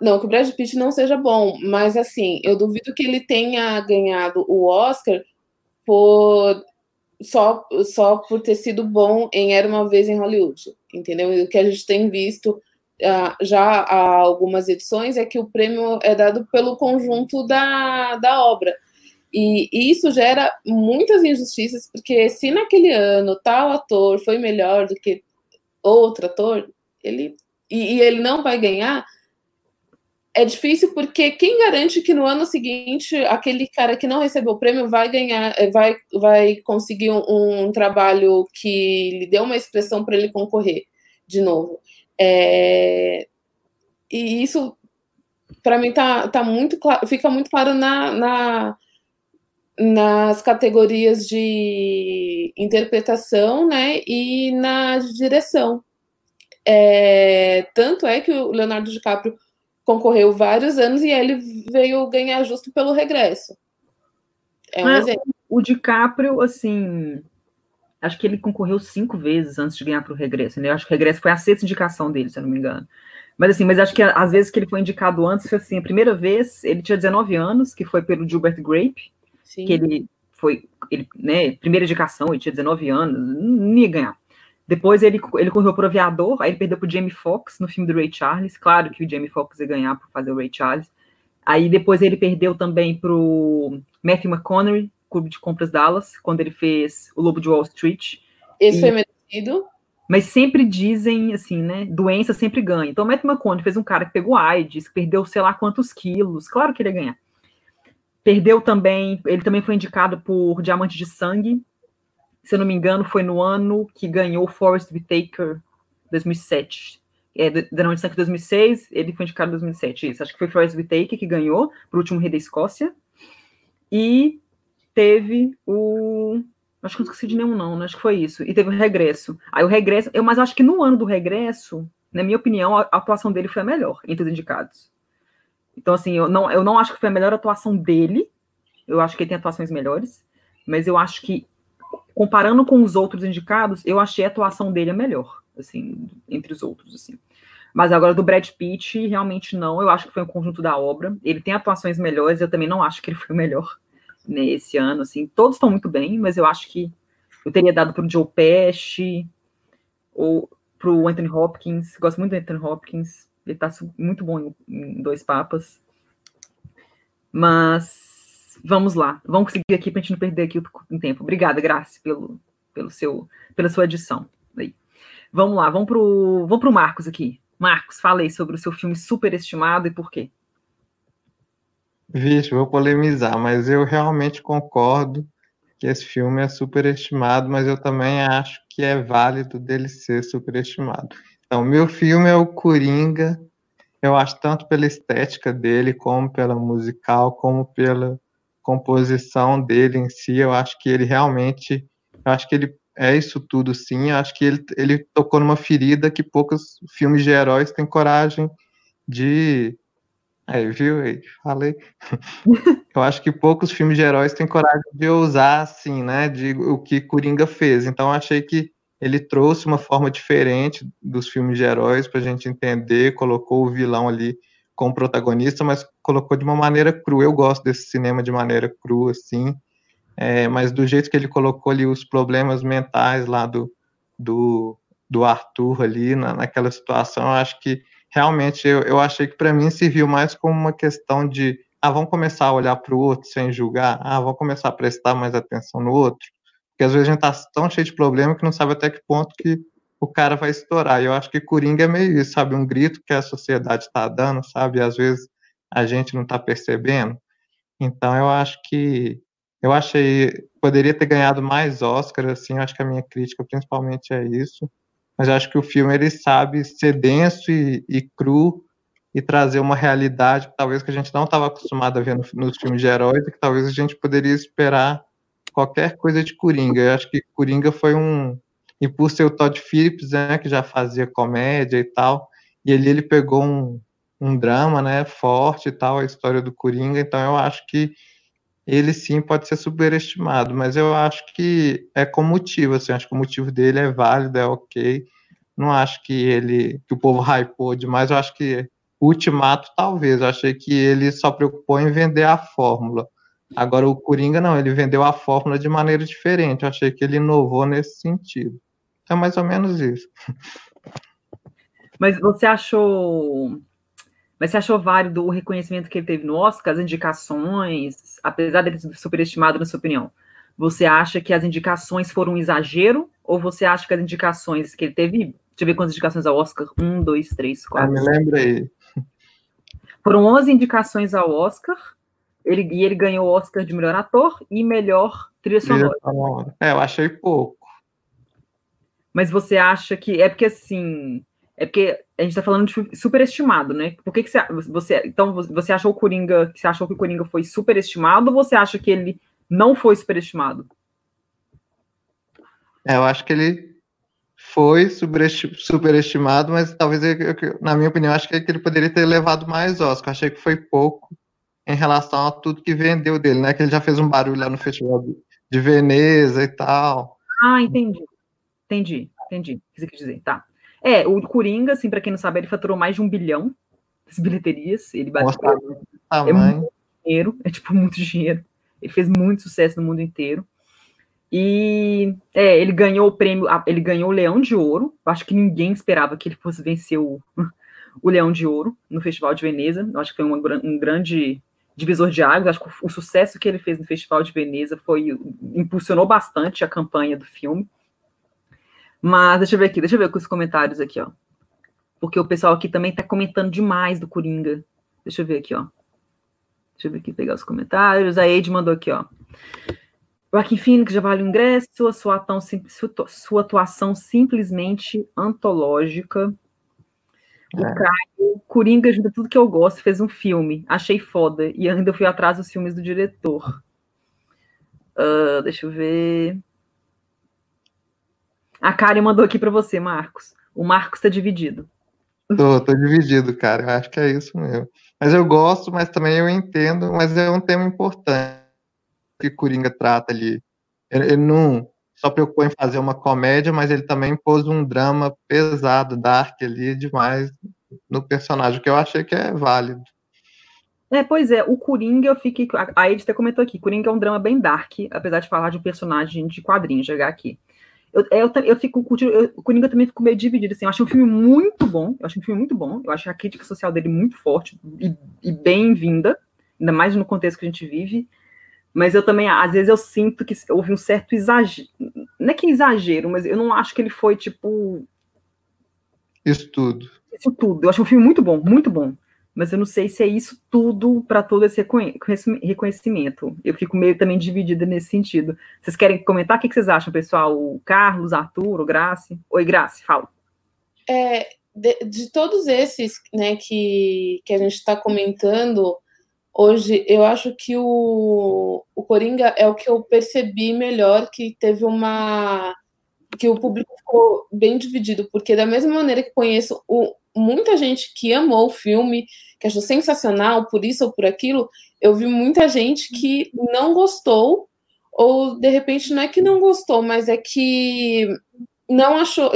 Não que o Brad Pitt não seja bom, mas assim, eu duvido que ele tenha ganhado o Oscar por só, só por ter sido bom em Era uma Vez em Hollywood, entendeu? E o que a gente tem visto uh, já há algumas edições é que o prêmio é dado pelo conjunto da, da obra. E, e, isso gera muitas injustiças, porque se naquele ano tal ator foi melhor do que outro ator, ele e, e ele não vai ganhar, é difícil porque quem garante que no ano seguinte aquele cara que não recebeu o prêmio vai ganhar, eh, vai, vai conseguir um, um trabalho que lhe dê uma expressão para ele concorrer de novo. É, e isso para mim tá, tá muito claro, fica muito claro na, na nas categorias de interpretação, né, e na direção. É, tanto é que o Leonardo DiCaprio concorreu vários anos e ele veio ganhar justo pelo regresso. É um é, exemplo. O DiCaprio, assim, acho que ele concorreu cinco vezes antes de ganhar para o regresso, né? Eu acho que o regresso foi a sexta indicação dele, se eu não me engano. Mas assim, mas acho que às vezes que ele foi indicado antes foi assim, a primeira vez ele tinha 19 anos, que foi pelo Gilbert Grape, Sim. que ele foi, ele, né, primeira indicação, ele tinha 19 anos, não ia ganhar. Depois ele, ele correu pro aviador, aí ele perdeu pro Jamie Foxx no filme do Ray Charles. Claro que o Jamie Foxx ia ganhar por fazer o Ray Charles. Aí depois ele perdeu também pro Matthew McConaughey, Clube de Compras Dallas, quando ele fez O Lobo de Wall Street. Esse e... foi merecido. Mas sempre dizem, assim, né? Doença sempre ganha. Então, o Matthew McConaughey fez um cara que pegou AIDS, que perdeu sei lá quantos quilos. Claro que ele ia ganhar. Perdeu também, ele também foi indicado por Diamante de Sangue, se eu não me engano, foi no ano que ganhou Forrest Whitaker 2007. É, de Sangue 2006, ele foi indicado em 2007, isso. Acho que foi Forrest Whitaker que ganhou, pro último Rei da Escócia. E teve o... Acho que não esqueci de nenhum, não, né? Acho que foi isso. E teve o regresso. Aí o regresso, eu, mas acho que no ano do regresso, na minha opinião, a atuação dele foi a melhor entre os indicados. Então, assim, eu não, eu não acho que foi a melhor atuação dele. Eu acho que ele tem atuações melhores. Mas eu acho que, comparando com os outros indicados, eu achei a atuação dele a melhor, assim, entre os outros, assim. Mas agora do Brad Pitt, realmente não. Eu acho que foi um conjunto da obra. Ele tem atuações melhores, eu também não acho que ele foi o melhor nesse ano, assim. Todos estão muito bem, mas eu acho que eu teria dado para o Joe Pesci ou para o Anthony Hopkins. Gosto muito do Anthony Hopkins. Ele está muito bom em, em, Dois Papas. Mas vamos lá. Vamos conseguir aqui para a gente não perder aqui o tempo. Obrigada, Graça, pelo, pelo seu, pela sua edição. Aí. Vamos lá, vamos para o vamos pro Marcos aqui. Marcos, fala aí sobre o seu filme superestimado e por quê. Vixe, vou polemizar, mas eu realmente concordo que esse filme é superestimado, mas eu também acho que é válido dele ser superestimado. Então, meu filme é o Coringa. Eu acho tanto pela estética dele, como pela musical, como pela composição dele em si. Eu acho que ele realmente, eu acho que ele é isso tudo, sim. Eu acho que ele, ele tocou numa ferida que poucos filmes de heróis têm coragem de Aí, viu? Falei. Eu acho que poucos filmes de heróis têm coragem de usar, assim, né? De o que Coringa fez. Então, achei que ele trouxe uma forma diferente dos filmes de heróis para a gente entender, colocou o vilão ali como protagonista, mas colocou de uma maneira crua. Eu gosto desse cinema de maneira crua, assim, é, mas do jeito que ele colocou ali os problemas mentais lá do, do, do Arthur ali, na, naquela situação, eu acho que realmente eu, eu achei que para mim serviu mais como uma questão de ah, vamos começar a olhar para o outro sem julgar, ah, vamos começar a prestar mais atenção no outro, porque às vezes a gente está tão cheio de problema que não sabe até que ponto que o cara vai estourar. E eu acho que Coringa é meio isso, sabe? Um grito que a sociedade está dando, sabe? Às vezes a gente não está percebendo. Então eu acho que eu achei poderia ter ganhado mais Oscar, assim. Eu acho que a minha crítica principalmente é isso. Mas eu acho que o filme ele sabe ser denso e, e cru e trazer uma realidade talvez que a gente não estava acostumado a ver no, nos filmes de heróis que talvez a gente poderia esperar qualquer coisa de Coringa. Eu acho que Coringa foi um. E por ser o Todd Phillips, né, que já fazia comédia e tal, e ali ele pegou um, um drama, né, forte e tal, a história do Coringa, então eu acho que ele sim pode ser superestimado, mas eu acho que é com motivo, assim, acho que o motivo dele é válido, é ok, não acho que ele, que o povo hypou demais, eu acho que Ultimato talvez, eu achei que ele só preocupou em vender a fórmula, Agora o Coringa não, ele vendeu a fórmula de maneira diferente. Eu achei que ele inovou nesse sentido. É mais ou menos isso. Mas você achou. Mas você achou válido o reconhecimento que ele teve no Oscar, as indicações, apesar dele ser superestimado, na sua opinião? Você acha que as indicações foram um exagero? Ou você acha que as indicações que ele teve. Deixa eu ver quantas indicações ao Oscar. Um, dois, três, quatro. Ah, me lembra aí. Foram 11 indicações ao Oscar ele, e ele ganhou o Oscar de melhor ator e melhor trilha sonora. É, eu achei pouco. Mas você acha que. É porque assim. É porque a gente tá falando de superestimado, né? Por que, que você, você. Então, você achou o Coringa. Você achou que o Coringa foi superestimado ou você acha que ele não foi superestimado? É, eu acho que ele foi superestimado, mas talvez, eu, na minha opinião, acho que ele poderia ter levado mais Oscar. Achei que foi pouco em relação a tudo que vendeu dele, né? Que ele já fez um barulho lá no Festival de Veneza e tal. Ah, entendi. Entendi, entendi. O que você quer dizer? Tá. É, o Coringa, assim, para quem não sabe, ele faturou mais de um bilhão de bilheterias. Ele bateu. É muito dinheiro, é tipo muito dinheiro. Ele fez muito sucesso no mundo inteiro. E é, ele ganhou o prêmio, ele ganhou o Leão de Ouro. Acho que ninguém esperava que ele fosse vencer o, o Leão de Ouro no Festival de Veneza. Acho que foi uma, um grande divisor de águas. Acho que o, o sucesso que ele fez no Festival de Veneza foi impulsionou bastante a campanha do filme. Mas deixa eu ver aqui, deixa eu ver com os comentários aqui, ó. Porque o pessoal aqui também tá comentando demais do Coringa. Deixa eu ver aqui, ó. Deixa eu ver aqui, pegar os comentários. A Ed mandou aqui, ó. Joaquim Phoenix já vale o ingresso, sua, atuação, sua atuação simplesmente antológica. O é. Caio, Coringa ajuda tudo que eu gosto, fez um filme, achei foda, e ainda fui atrás dos filmes do diretor. Uh, deixa eu ver. A Karen mandou aqui para você, Marcos. O Marcos está dividido. Tô, tô dividido, cara. Eu acho que é isso mesmo. Mas eu gosto, mas também eu entendo, mas é um tema importante que Coringa trata ali. Ele, não só preocupou em fazer uma comédia, mas ele também pôs um drama pesado, dark ali, demais no personagem, que eu achei que é válido. É, pois é, o Coringa, eu fiquei. A Edith comentou aqui, Coringa é um drama bem dark, apesar de falar de um personagem de quadrinho, jogar aqui. Eu, eu, eu fico curtindo, o Coringa também fico meio dividido, assim, eu acho um filme muito bom, eu acho um filme muito bom, eu acho a crítica social dele muito forte e, e bem-vinda, ainda mais no contexto que a gente vive, mas eu também, às vezes, eu sinto que houve um certo exagero. Não é que exagero, mas eu não acho que ele foi, tipo. Isso tudo. Isso tudo. Eu acho um filme muito bom, muito bom. Mas eu não sei se é isso tudo para todo esse reconhecimento. Eu fico meio também dividida nesse sentido. Vocês querem comentar? O que vocês acham, pessoal? O Carlos, Arthur, o Grace? Oi, Grace, fala. É, de, de todos esses né, que, que a gente está comentando, Hoje, eu acho que o, o Coringa é o que eu percebi melhor, que teve uma. que o público ficou bem dividido, porque da mesma maneira que conheço o, muita gente que amou o filme, que achou sensacional por isso ou por aquilo, eu vi muita gente que não gostou, ou de repente não é que não gostou, mas é que não achou.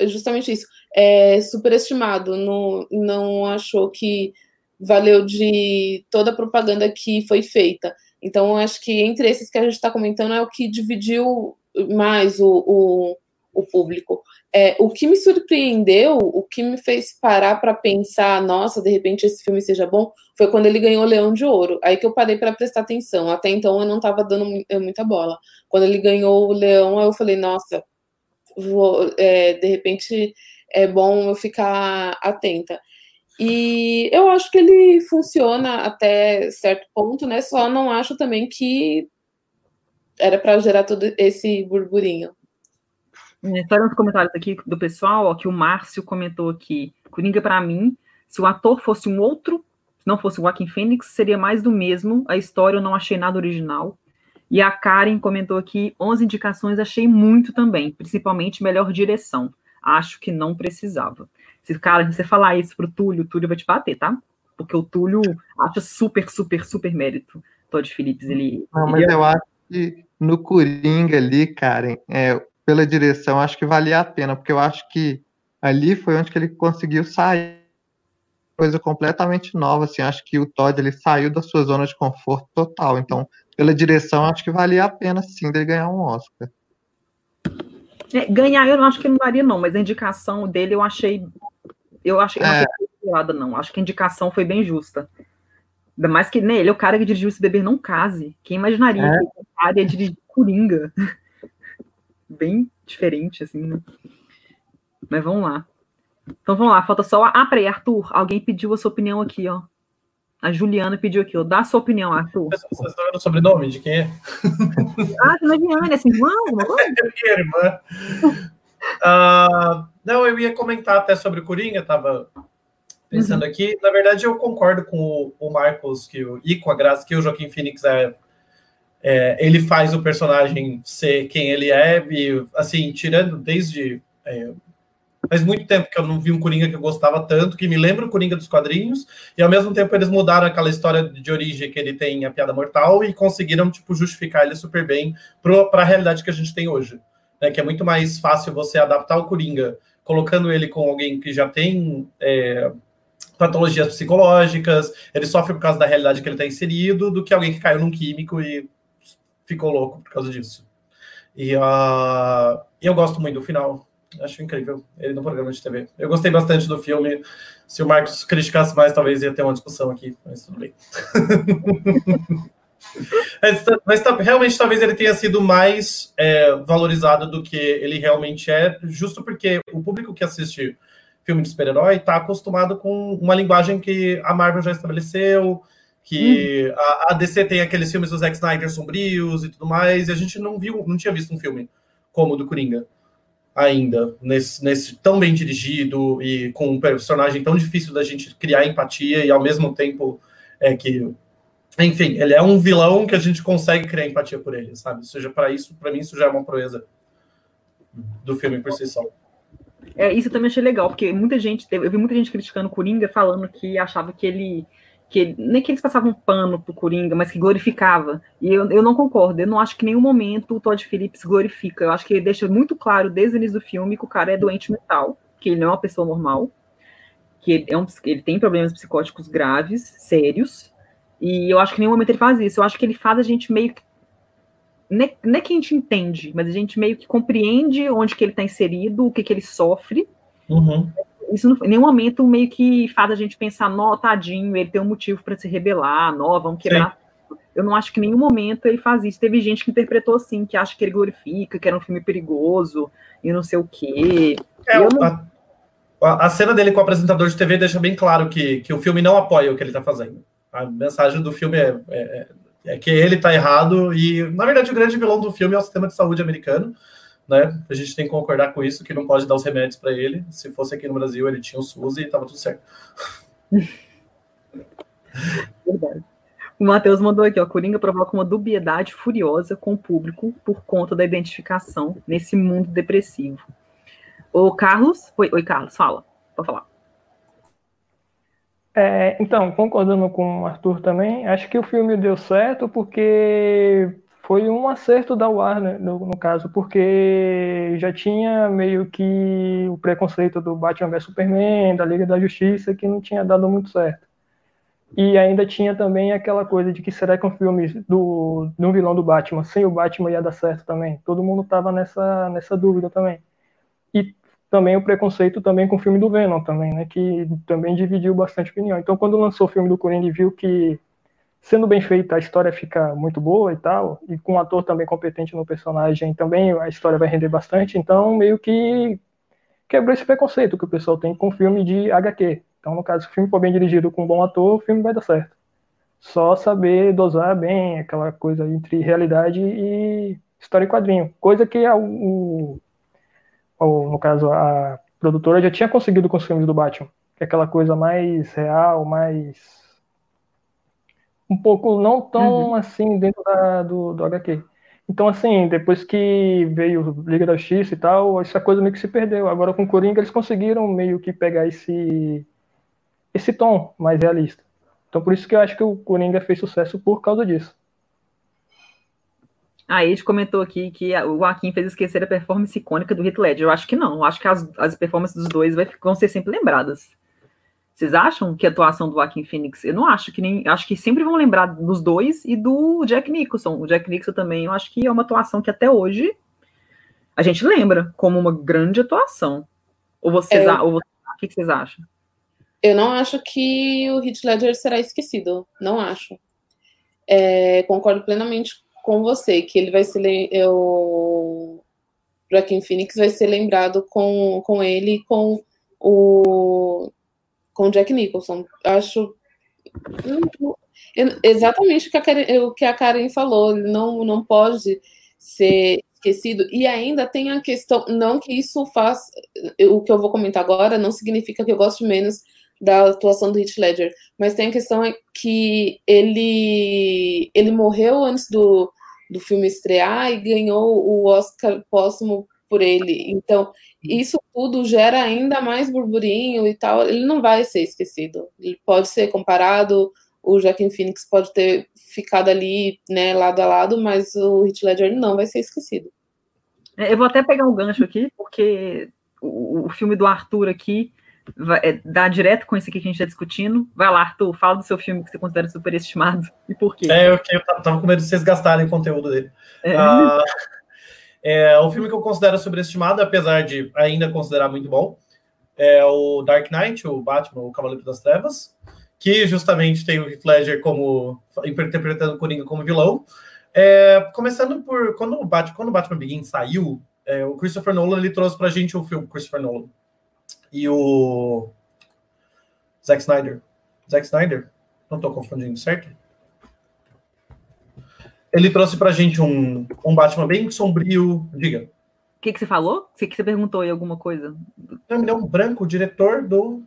Justamente isso, é superestimado, não, não achou que valeu de toda a propaganda que foi feita. Então, acho que entre esses que a gente está comentando é o que dividiu mais o, o, o público. É, o que me surpreendeu, o que me fez parar para pensar, nossa, de repente esse filme seja bom, foi quando ele ganhou o Leão de Ouro. Aí que eu parei para prestar atenção. Até então eu não estava dando muita bola. Quando ele ganhou o Leão, eu falei, nossa, vou, é, de repente é bom eu ficar atenta. E eu acho que ele funciona até certo ponto, né? Só não acho também que era para gerar todo esse burburinho. É, só nos comentários aqui do pessoal, ó, que o Márcio comentou aqui, Coringa para mim, se o ator fosse um outro, se não fosse o Joaquim Fênix, seria mais do mesmo, a história eu não achei nada original. E a Karen comentou aqui, 11 indicações achei muito também, principalmente melhor direção. Acho que não precisava. Se, cara, você falar isso pro Túlio, o Túlio vai te bater, tá? Porque o Túlio acha super, super, super mérito Todd Phillips. Ele, Não, mas ele... eu acho que no Coringa ali, Karen, é, pela direção, acho que valia a pena, porque eu acho que ali foi onde que ele conseguiu sair coisa completamente nova, assim, acho que o Todd ele saiu da sua zona de conforto total, então, pela direção, acho que valia a pena, sim, dele ganhar um Oscar. É, ganhar eu não acho que não daria, não, mas a indicação dele eu achei eu acho, eu não achei é. não. Acho que a indicação foi bem justa. Ainda mais que, né, ele é o cara que dirigiu esse beber não case. Quem imaginaria é. que o cara ia dirigir Coringa? Bem diferente, assim, né? Mas vamos lá. Então vamos lá, falta só. Ah, peraí, Arthur, alguém pediu a sua opinião aqui, ó. A Juliana pediu aqui, ó. Dá a sua opinião, Arthur. Você está vendo o sobrenome de quem é? ah, é Viane, é assim, irmã? É minha irmã. Uh, não, eu ia comentar até sobre o Coringa, estava pensando uhum. aqui. Na verdade, eu concordo com o, o Marcos que o, e com a Graça que o Joaquim Phoenix é, é, ele faz o personagem ser quem ele é, e assim, tirando desde. É, faz muito tempo que eu não vi um Coringa que eu gostava tanto, que me lembra o Coringa dos quadrinhos, e ao mesmo tempo eles mudaram aquela história de origem que ele tem a piada mortal e conseguiram, tipo, justificar ele super bem para a realidade que a gente tem hoje. Né, que é muito mais fácil você adaptar o Coringa colocando ele com alguém que já tem é, patologias psicológicas, ele sofre por causa da realidade que ele está inserido, do que alguém que caiu num químico e ficou louco por causa disso. E uh, eu gosto muito do final. Acho incrível ele no programa de TV. Eu gostei bastante do filme. Se o Marcos criticasse mais, talvez ia ter uma discussão aqui, mas tudo bem. mas, mas realmente talvez ele tenha sido mais é, valorizado do que ele realmente é, justo porque o público que assiste filme de super-herói está acostumado com uma linguagem que a Marvel já estabeleceu, que hum. a, a, DC tem aqueles filmes do Zack Snyder sombrios e tudo mais, e a gente não viu, não tinha visto um filme como o do Coringa ainda, nesse, nesse tão bem dirigido e com um personagem tão difícil da gente criar empatia e ao mesmo tempo é que enfim, ele é um vilão que a gente consegue criar empatia por ele, sabe? Ou seja, para isso, para mim isso já é uma proeza do filme por si só. É, isso eu também achei legal, porque muita gente, eu vi muita gente criticando o Coringa, falando que achava que ele que nem que eles passavam pano pro Coringa, mas que glorificava. E eu, eu não concordo. Eu não acho que em nenhum momento o Todd Phillips glorifica. Eu acho que ele deixa muito claro desde o início do filme que o cara é doente mental, que ele não é uma pessoa normal, que ele, é um, ele tem problemas psicóticos graves, sérios. E eu acho que em nenhum momento ele faz isso. Eu acho que ele faz a gente meio que. Não é, não é que a gente entende, mas a gente meio que compreende onde que ele está inserido, o que, que ele sofre. Uhum isso não, em nenhum momento meio que faz a gente pensar, nó, tadinho, ele tem um motivo para se rebelar, nó, vamos quebrar. Sim. Eu não acho que em nenhum momento ele faz isso. Teve gente que interpretou assim, que acha que ele glorifica, que era um filme perigoso e não sei o quê. É, não... a, a, cena dele com o apresentador de TV deixa bem claro que, que o filme não apoia o que ele está fazendo. A mensagem do filme é, é, é que ele está errado e, na verdade, o grande vilão do filme é o sistema de saúde americano né? A gente tem que concordar com isso, que não pode dar os remédios para ele. Se fosse aqui no Brasil, ele tinha o SUS e estava tudo certo. Verdade. O Matheus mandou aqui, ó, Coringa provoca uma dubiedade furiosa com o público por conta da identificação nesse mundo depressivo. O Carlos, oi, oi Carlos, fala, pode falar. É, então, concordando com o Arthur também, acho que o filme deu certo porque foi um acerto da Warner, no, no, caso, porque já tinha meio que o preconceito do Batman vs Superman, da Liga da Justiça, que não tinha dado muito certo. E ainda tinha também aquela coisa de que será que um filme do, do vilão do Batman, sem o Batman ia dar certo também? Todo mundo estava nessa, nessa dúvida também. E também o preconceito também com o filme do Venom também, né, que também dividiu bastante opinião. Então, quando lançou o filme do Coringa e viu que sendo bem feita, a história fica muito boa e tal, e com um ator também competente no personagem, também a história vai render bastante, então meio que quebrou esse preconceito que o pessoal tem com filme de HQ. Então, no caso, se o filme for bem dirigido com um bom ator, o filme vai dar certo. Só saber dosar bem aquela coisa entre realidade e história e quadrinho. Coisa que a, o, o, no caso, a produtora já tinha conseguido com os filmes do Batman. Que é aquela coisa mais real, mais um pouco não tão uhum. assim dentro da, do, do HQ. Então, assim, depois que veio Liga da Justiça e tal, essa coisa meio que se perdeu. Agora com o Coringa eles conseguiram meio que pegar esse, esse tom mais realista. Então, por isso que eu acho que o Coringa fez sucesso por causa disso. A Ed comentou aqui que o Joaquim fez esquecer a performance icônica do Heath Ledger. Eu acho que não. Eu acho que as, as performances dos dois vão ser sempre lembradas. Vocês acham que a atuação do Joaquin Phoenix? Eu não acho que nem. Acho que sempre vão lembrar dos dois e do Jack Nicholson. O Jack Nicholson também, eu acho que é uma atuação que até hoje a gente lembra como uma grande atuação. Ou vocês, é, ou vocês, o que vocês acham? Eu não acho que o Heath Ledger será esquecido. Não acho. É, concordo plenamente com você que ele vai ser o Joaquin Phoenix vai ser lembrado com, com ele com o com Jack Nicholson. Acho exatamente o que a Karen, o que a Karen falou, não, não pode ser esquecido. E ainda tem a questão, não que isso faz, o que eu vou comentar agora não significa que eu goste menos da atuação do Heath Ledger, mas tem a questão é que ele ele morreu antes do do filme estrear e ganhou o Oscar póstumo por ele. Então, isso tudo gera ainda mais burburinho e tal. Ele não vai ser esquecido. Ele pode ser comparado, o Joaquin Phoenix pode ter ficado ali, né, lado a lado, mas o Heath Ledger não vai ser esquecido. É, eu vou até pegar um gancho aqui, porque o, o filme do Arthur aqui vai, é, dá direto com esse aqui que a gente está discutindo. Vai lá, Arthur, fala do seu filme que você considera superestimado e por quê. É, eu, eu tava com medo de vocês gastarem o conteúdo dele. É. Uh, é, o filme que eu considero sobreestimado, apesar de ainda considerar muito bom, é o Dark Knight, o Batman, o Cavaleiro das Trevas, que justamente tem o Heath Ledger como interpretando o Coringa como vilão. É, começando por quando o Batman, quando o Batman Begins saiu, é, o Christopher Nolan ele trouxe pra gente o filme Christopher Nolan e o Zack Snyder. Zack Snyder? Não estou confundindo, certo? Ele trouxe pra gente um, um Batman bem sombrio. Diga. O que, que você falou? Você que você perguntou aí alguma coisa? Não, ele é um branco, o diretor do,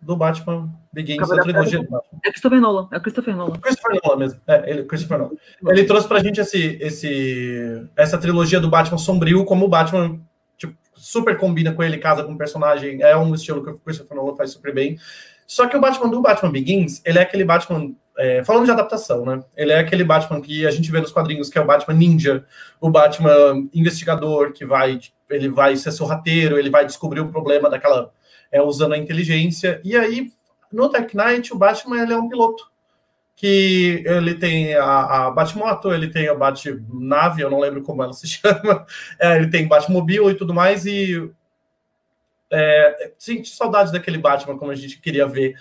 do Batman Begins, da trilogia do Batman. É Christopher Nolan, é o Christopher Nolan. Christopher Nolan mesmo, é, ele, Christopher Nolan. Ele trouxe pra gente esse, esse, essa trilogia do Batman sombrio como o Batman tipo, super combina com ele, casa com o personagem, é um estilo que o Christopher Nolan faz super bem. Só que o Batman do Batman Begins, ele é aquele Batman é, falando de adaptação, né? Ele é aquele Batman que a gente vê nos quadrinhos, que é o Batman ninja, o Batman investigador, que vai, ele vai ser sorrateiro, ele vai descobrir o problema daquela, é, usando a inteligência. E aí, no Dark Knight, o Batman ele é um piloto, que ele tem a, a Batmoto, ele tem a Batnave, eu não lembro como ela se chama, é, ele tem Batmobile e tudo mais, e é, saudade daquele Batman como a gente queria ver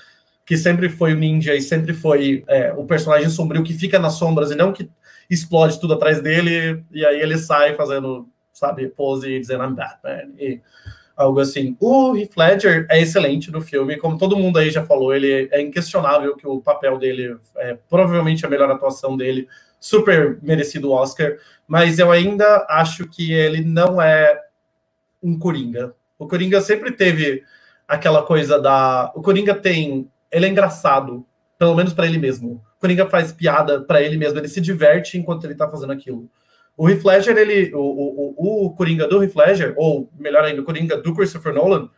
que sempre foi o ninja e sempre foi é, o personagem sombrio que fica nas sombras e não que explode tudo atrás dele e aí ele sai fazendo, sabe, pose e dizendo I'm Batman e algo assim. O Heath Ledger é excelente no filme, como todo mundo aí já falou, ele é inquestionável que o papel dele é provavelmente a melhor atuação dele, super merecido Oscar, mas eu ainda acho que ele não é um Coringa. O Coringa sempre teve aquela coisa da. O Coringa tem ele é engraçado, pelo menos para ele mesmo. O Coringa faz piada para ele mesmo, ele se diverte enquanto ele tá fazendo aquilo. O Heath Ledger, ele, o, o, o Coringa do Heath Ledger, ou melhor ainda, o Coringa do Christopher Nolan,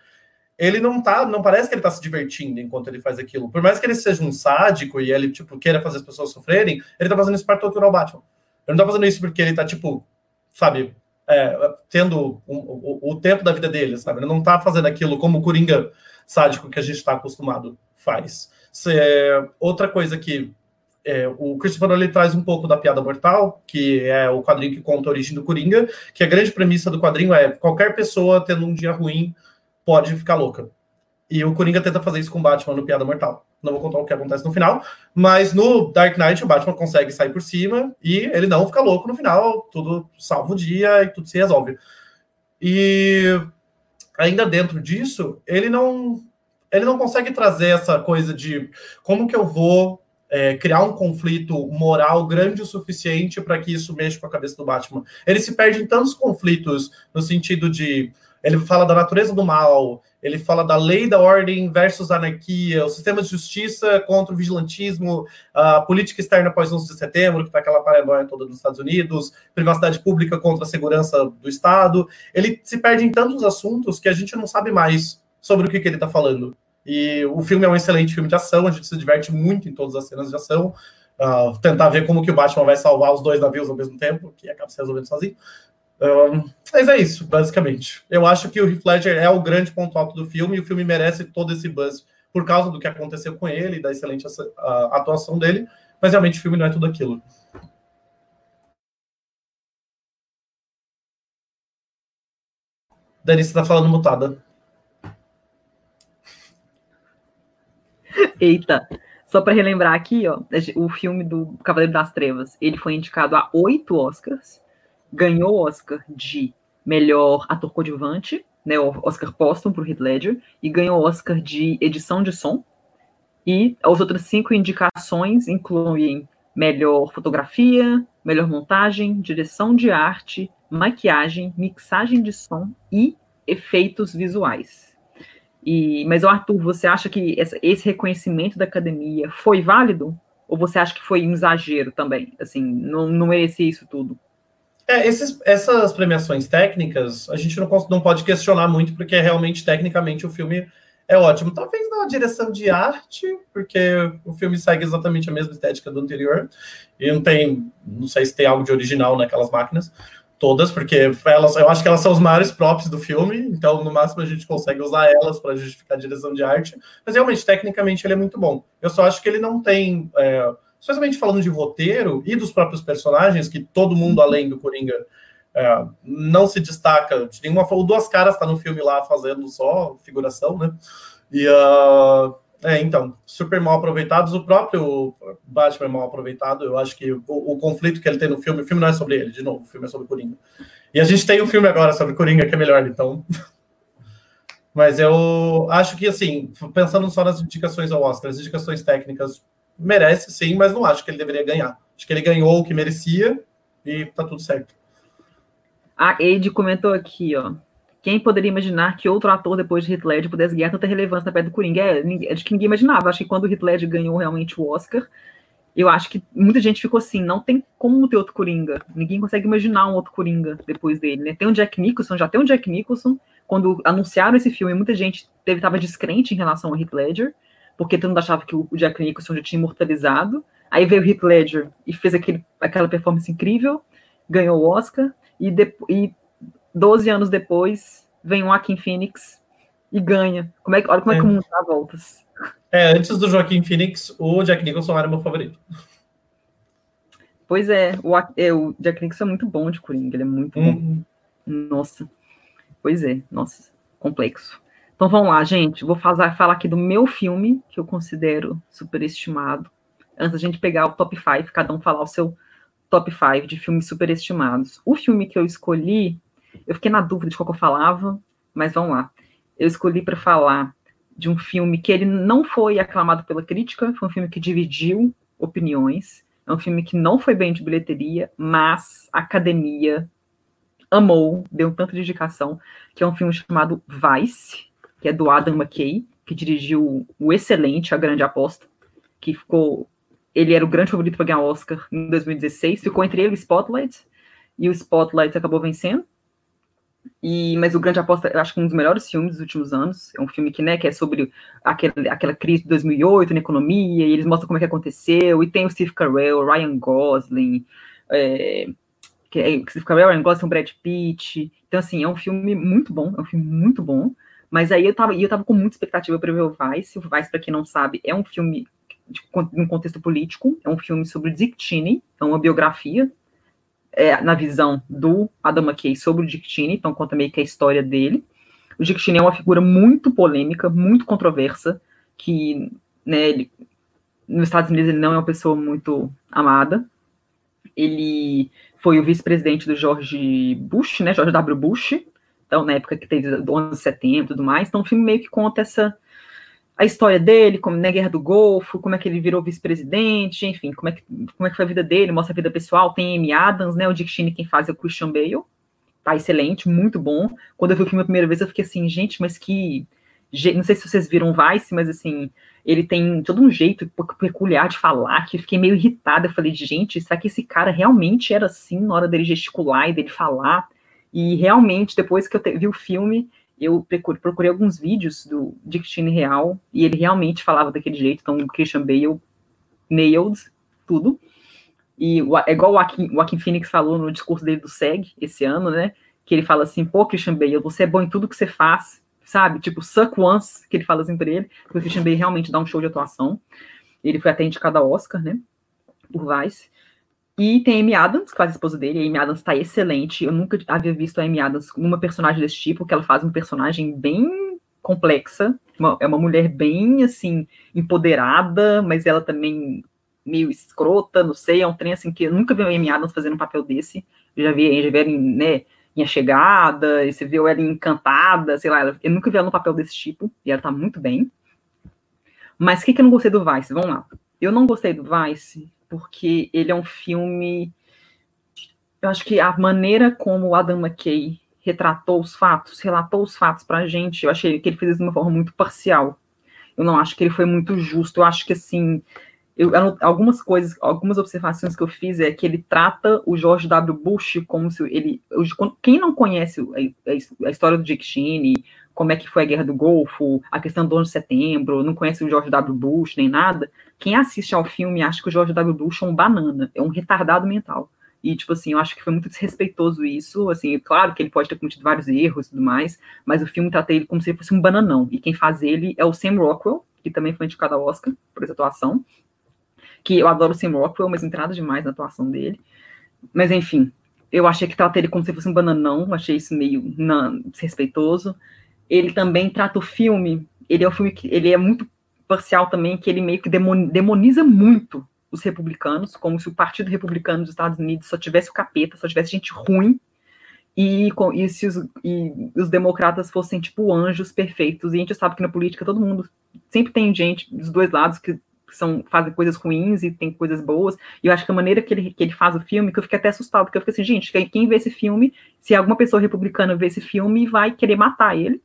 ele não tá, não parece que ele tá se divertindo enquanto ele faz aquilo. Por mais que ele seja um sádico e ele, tipo, queira fazer as pessoas sofrerem, ele tá fazendo isso para torturar o Batman. Ele não tá fazendo isso porque ele tá, tipo, sabe, é, tendo o, o, o, tempo da vida dele, sabe? Ele não tá fazendo aquilo como o Coringa sádico que a gente tá acostumado faz. É, outra coisa que é, o Christopher Nolan traz um pouco da piada mortal, que é o quadrinho que conta a origem do Coringa, que a grande premissa do quadrinho é qualquer pessoa tendo um dia ruim pode ficar louca. E o Coringa tenta fazer isso com o Batman no Piada Mortal. Não vou contar o que acontece no final, mas no Dark Knight o Batman consegue sair por cima e ele não fica louco no final, tudo salva o dia e tudo se resolve. E ainda dentro disso, ele não ele não consegue trazer essa coisa de como que eu vou é, criar um conflito moral grande o suficiente para que isso mexa com a cabeça do Batman. Ele se perde em tantos conflitos no sentido de ele fala da natureza do mal, ele fala da lei da ordem versus anarquia, o sistema de justiça contra o vigilantismo, a política externa após 11 de setembro, que está aquela paranoia toda dos Estados Unidos, privacidade pública contra a segurança do Estado. Ele se perde em tantos assuntos que a gente não sabe mais sobre o que, que ele está falando. E o filme é um excelente filme de ação, a gente se diverte muito em todas as cenas de ação. Uh, tentar ver como que o Batman vai salvar os dois navios ao mesmo tempo, que acaba se resolvendo sozinho. Mas é isso, basicamente. Eu acho que o Heath Ledger é o grande ponto alto do filme e o filme merece todo esse buzz por causa do que aconteceu com ele, da excelente atuação dele, mas realmente o filme não é tudo aquilo. Dani, você tá falando mutada. Eita. Só para relembrar aqui, ó, o filme do Cavaleiro das Trevas, ele foi indicado a oito Oscars, ganhou Oscar de melhor ator coadjuvante, né, Oscar póstumo para o Heath Ledger, e ganhou Oscar de edição de som. E as outras cinco indicações incluem melhor fotografia, melhor montagem, direção de arte, maquiagem, mixagem de som e efeitos visuais. E, mas, Arthur, você acha que esse reconhecimento da academia foi válido Ou você acha que foi um exagero também? Assim, não, não merecia isso tudo? É, esses, essas premiações técnicas, a gente não, não pode questionar muito, porque realmente, tecnicamente, o filme é ótimo. Talvez na direção de arte, porque o filme segue exatamente a mesma estética do anterior. E não tem, não sei se tem algo de original naquelas máquinas todas, porque elas, eu acho que elas são os maiores props do filme, então no máximo a gente consegue usar elas para justificar a direção de arte. Mas realmente, tecnicamente, ele é muito bom. Eu só acho que ele não tem. É, especialmente falando de roteiro e dos próprios personagens, que todo mundo além do Coringa é, não se destaca de nenhuma forma. Duas Caras está no filme lá fazendo só figuração, né? E, uh, é, então, super mal aproveitados. O próprio Batman é mal aproveitado. Eu acho que o, o, conflito que ele tem no filme, o filme não é sobre ele, de novo, o filme é sobre Coringa. E a gente tem um filme agora sobre Coringa que é melhor, então. Mas eu acho que, assim, pensando só nas indicações ao Oscar, as indicações técnicas merece sim, mas não acho que ele deveria ganhar. Acho que ele ganhou o que merecia e tá tudo certo. A Eide comentou aqui, ó. Quem poderia imaginar que outro ator depois de Heath Ledger pudesse ganhar tanta relevância na pé do Coringa? É, acho que ninguém imaginava. Acho que quando o Heath Ledger ganhou realmente o Oscar, eu acho que muita gente ficou assim, não tem como ter outro Coringa. Ninguém consegue imaginar um outro Coringa depois dele, né? Tem o Jack Nicholson, já tem o Jack Nicholson. Quando anunciaram esse filme, muita gente estava descrente em relação ao Heath Ledger porque todo mundo achava que o Jack Nicholson já tinha imortalizado. Aí veio o Heath Ledger e fez aquele, aquela performance incrível, ganhou o Oscar, e, de, e 12 anos depois vem o Joaquin Phoenix e ganha. Como é, olha como é, é que o mundo dá voltas. É, antes do Joaquim Phoenix, o Jack Nicholson era meu favorito. Pois é, o, é, o Jack Nicholson é muito bom de Coringa, ele é muito uhum. bom. Nossa. Pois é, nossa, complexo. Então vamos lá, gente. Vou fazer, falar aqui do meu filme, que eu considero superestimado. Antes da gente pegar o top 5, cada um falar o seu top 5 de filmes superestimados. O filme que eu escolhi, eu fiquei na dúvida de qual que eu falava, mas vamos lá. Eu escolhi para falar de um filme que ele não foi aclamado pela crítica, foi um filme que dividiu opiniões. É um filme que não foi bem de bilheteria, mas a academia amou, deu tanto de indicação, que é um filme chamado Vice, que é do Adam McKay, que dirigiu o excelente A Grande Aposta, que ficou. Ele era o grande favorito para ganhar Oscar em 2016, ficou entre ele e o Spotlight, e o Spotlight acabou vencendo. E, mas o Grande Aposta, eu acho que é um dos melhores filmes dos últimos anos. É um filme que, né, que é sobre aquele, aquela crise de 2008 na economia, e eles mostram como é que aconteceu. E tem o Steve Carell, Ryan Gosling, é, que é, Steve Carell, Ryan Gosling, Brad Pitt. Então, assim, é um filme muito bom, é um filme muito bom. Mas aí eu tava, eu tava com muita expectativa para ver o Vice. O Vice, para quem não sabe, é um filme de, um contexto político, é um filme sobre Dick Cheney, é uma biografia é, na visão do Adam McKay sobre o Dick Cheney, então conta meio que a história dele. O Dick Cheney é uma figura muito polêmica, muito controversa, que né, ele, nos Estados Unidos ele não é uma pessoa muito amada. Ele foi o vice-presidente do George Bush, né, George W. Bush, então, na época que teve do 11 de setembro e tudo mais. Então, o filme meio que conta essa a história dele, como na né, Guerra do Golfo, como é que ele virou vice-presidente, enfim, como é, que, como é que foi a vida dele, mostra a vida pessoal. Tem Amy Adams, né? O Dick Cheney quem faz é o Christian Bale. Tá excelente, muito bom. Quando eu vi o filme a primeira vez, eu fiquei assim, gente, mas que. Não sei se vocês viram Vice, mas assim, ele tem todo um jeito peculiar de falar, que eu fiquei meio irritada. Eu falei, gente, será que esse cara realmente era assim na hora dele gesticular e dele falar? E realmente, depois que eu vi o filme, eu procurei alguns vídeos do Dick Cheney real, e ele realmente falava daquele jeito, então o Christian Bale nailed tudo. E é igual o Joaquin, Joaquin Phoenix falou no discurso dele do SEG esse ano, né? Que ele fala assim, pô, Christian Bale, você é bom em tudo que você faz, sabe? Tipo, suck once, que ele fala assim pra ele, porque o Christian Bale realmente dá um show de atuação. Ele foi até indicado a Oscar, né? Por Vice. E tem Amy Adams, que faz a esposa dele. A Amy Adams tá excelente. Eu nunca havia visto a Amy Adams numa personagem desse tipo, que ela faz uma personagem bem complexa. Uma, é uma mulher bem, assim, empoderada, mas ela também meio escrota, não sei. É um trem, assim, que eu nunca vi a Amy Adams fazendo um papel desse. Eu já vi, já vi ela em, né, em A Chegada, e você viu ela encantada, sei lá. Eu nunca vi ela num papel desse tipo, e ela tá muito bem. Mas o que, que eu não gostei do Vice? Vamos lá. Eu não gostei do Vice porque ele é um filme. Eu acho que a maneira como o Adam McKay retratou os fatos, relatou os fatos para a gente, eu achei que ele fez isso de uma forma muito parcial. Eu não acho que ele foi muito justo. Eu acho que, assim, eu, algumas coisas, algumas observações que eu fiz é que ele trata o George W. Bush como se ele. Quem não conhece a, história do Dick Cheney, como é que foi a Guerra do Golfo, a questão do 11 de setembro, não conhece o George W. Bush nem nada, quem assiste ao filme acha que o George W. Bush é um banana, é um retardado mental. E, tipo assim, eu acho que foi muito desrespeitoso isso. Assim, claro que ele pode ter cometido vários erros e tudo mais, mas o filme trata ele como se ele fosse um bananão. E quem faz ele é o Sam Rockwell, que também foi indicado ao Oscar por essa atuação. Que eu adoro o Sam Rockwell, mas nada demais na atuação dele. Mas, enfim, eu achei que trata ele como se fosse um bananão, achei isso meio não, desrespeitoso. Ele também trata o filme, ele é um filme que ele é muito parcial também, que ele meio que demoniza muito os republicanos, como se o Partido Republicano dos Estados Unidos só tivesse o capeta, só tivesse gente ruim, e, e se os, e os democratas fossem, tipo, anjos perfeitos. E a gente sabe que na política todo mundo sempre tem gente dos dois lados que são, fazem coisas ruins e tem coisas boas. E eu acho que a maneira que ele, que ele faz o filme, que eu fiquei até assustado, porque eu fiquei assim, gente, quem vê esse filme, se alguma pessoa republicana vê esse filme, vai querer matar ele.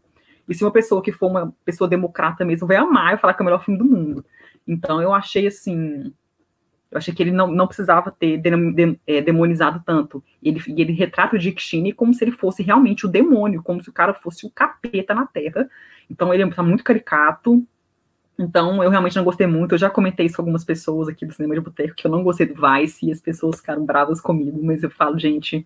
E se uma pessoa que for uma pessoa democrata mesmo vai amar e falar que é o melhor filme do mundo. Então eu achei assim eu achei que ele não, não precisava ter de, de, é, demonizado tanto. Ele, ele retrata o Dick Cheney como se ele fosse realmente o demônio, como se o cara fosse o capeta na Terra. Então ele está muito caricato. Então eu realmente não gostei muito. Eu já comentei isso com algumas pessoas aqui do Cinema de Boteco, que eu não gostei do Vice e as pessoas ficaram bravas comigo. Mas eu falo, gente,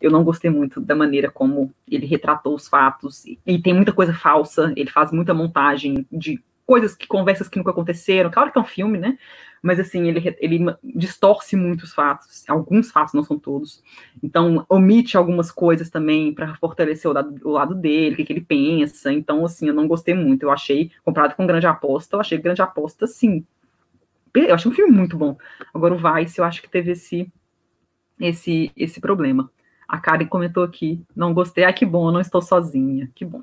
eu não gostei muito da maneira como ele retratou os fatos. E, e tem muita coisa falsa. Ele faz muita montagem de coisas que conversas que nunca aconteceram. Claro que é um filme, né? mas assim, ele, ele distorce muitos fatos, alguns fatos, não são todos. Então, omite algumas coisas também para fortalecer o lado, o lado dele, o que, que, ele pensa. Então, assim, eu não gostei muito. Eu achei, comparado com Grande Aposta, eu achei Grande Aposta, sim. Eu achei um filme muito bom. Agora, o Vice, eu acho que teve esse, esse, esse problema. A Karen comentou aqui, não gostei, ah, que bom, não estou sozinha, que bom.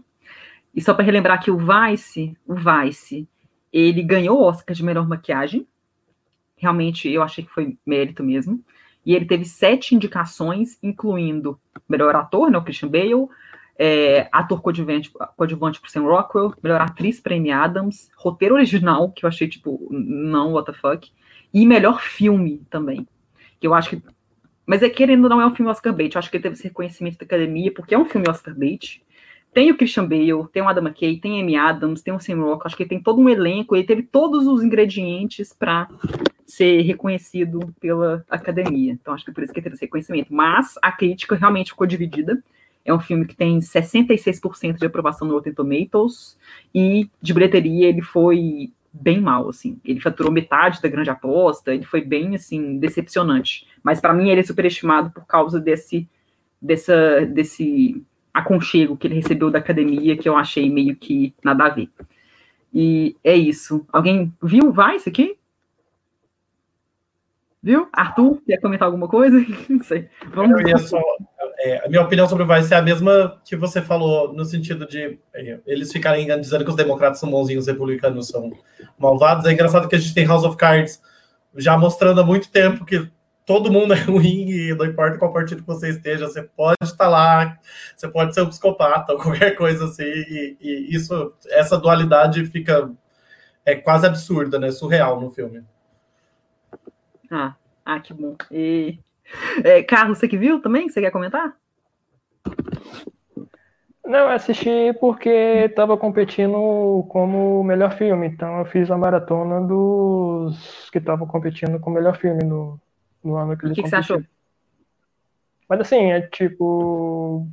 E só para relembrar que o Vice, o Vice, ele ganhou o Oscar de melhor maquiagem, realmente eu achei que foi mérito mesmo. E ele teve sete indicações, incluindo melhor ator, né, o Christian Bale, é, ator coadjuvante, por Sam Rockwell, melhor atriz para Amy Adams, roteiro original, que eu achei, tipo, não, what the fuck, e melhor filme também, que eu acho que... Mas é querendo não é um filme Oscar bait, eu acho que ele teve esse reconhecimento da academia, porque é um filme Oscar bait, tem o Christian Bale, tem o Adam McKay, tem Amy Adams, tem o Sam Rockwell, acho que ele tem todo um elenco, ele teve todos os ingredientes para ser reconhecido pela academia. Então, acho que por isso que teve esse reconhecimento. Mas a crítica realmente ficou dividida. É um filme que tem 66% de aprovação no Rotten Tomatoes e de bilheteria ele foi bem mal, assim. Ele faturou metade da grande aposta, ele foi bem, assim, decepcionante. Mas para mim ele é superestimado por causa desse, dessa, desse aconchego que ele recebeu da academia, que eu achei meio que nada a ver. E é isso. Alguém viu? Vai isso aqui? Viu? Arthur, quer comentar alguma coisa? Não sei. Vamos... Eu só, é, a minha opinião sobre o Vice é a mesma que você falou, no sentido de é, eles ficarem dizendo que os democratas são bonzinhos, os republicanos são malvados. É engraçado que a gente tem House of Cards já mostrando há muito tempo que todo mundo é ruim e não importa qual partido que você esteja, você pode estar lá, você pode ser um psicopata ou qualquer coisa assim, e, e isso, essa dualidade fica é quase absurda, né? Surreal no filme. Ah, ah que bom. E, é, Carlos, você que viu também? Você quer comentar? Não, eu assisti porque estava competindo como melhor filme, então eu fiz a maratona dos que estavam competindo com o melhor filme no, no ano que ele O que, que você achou? Mas assim, é tipo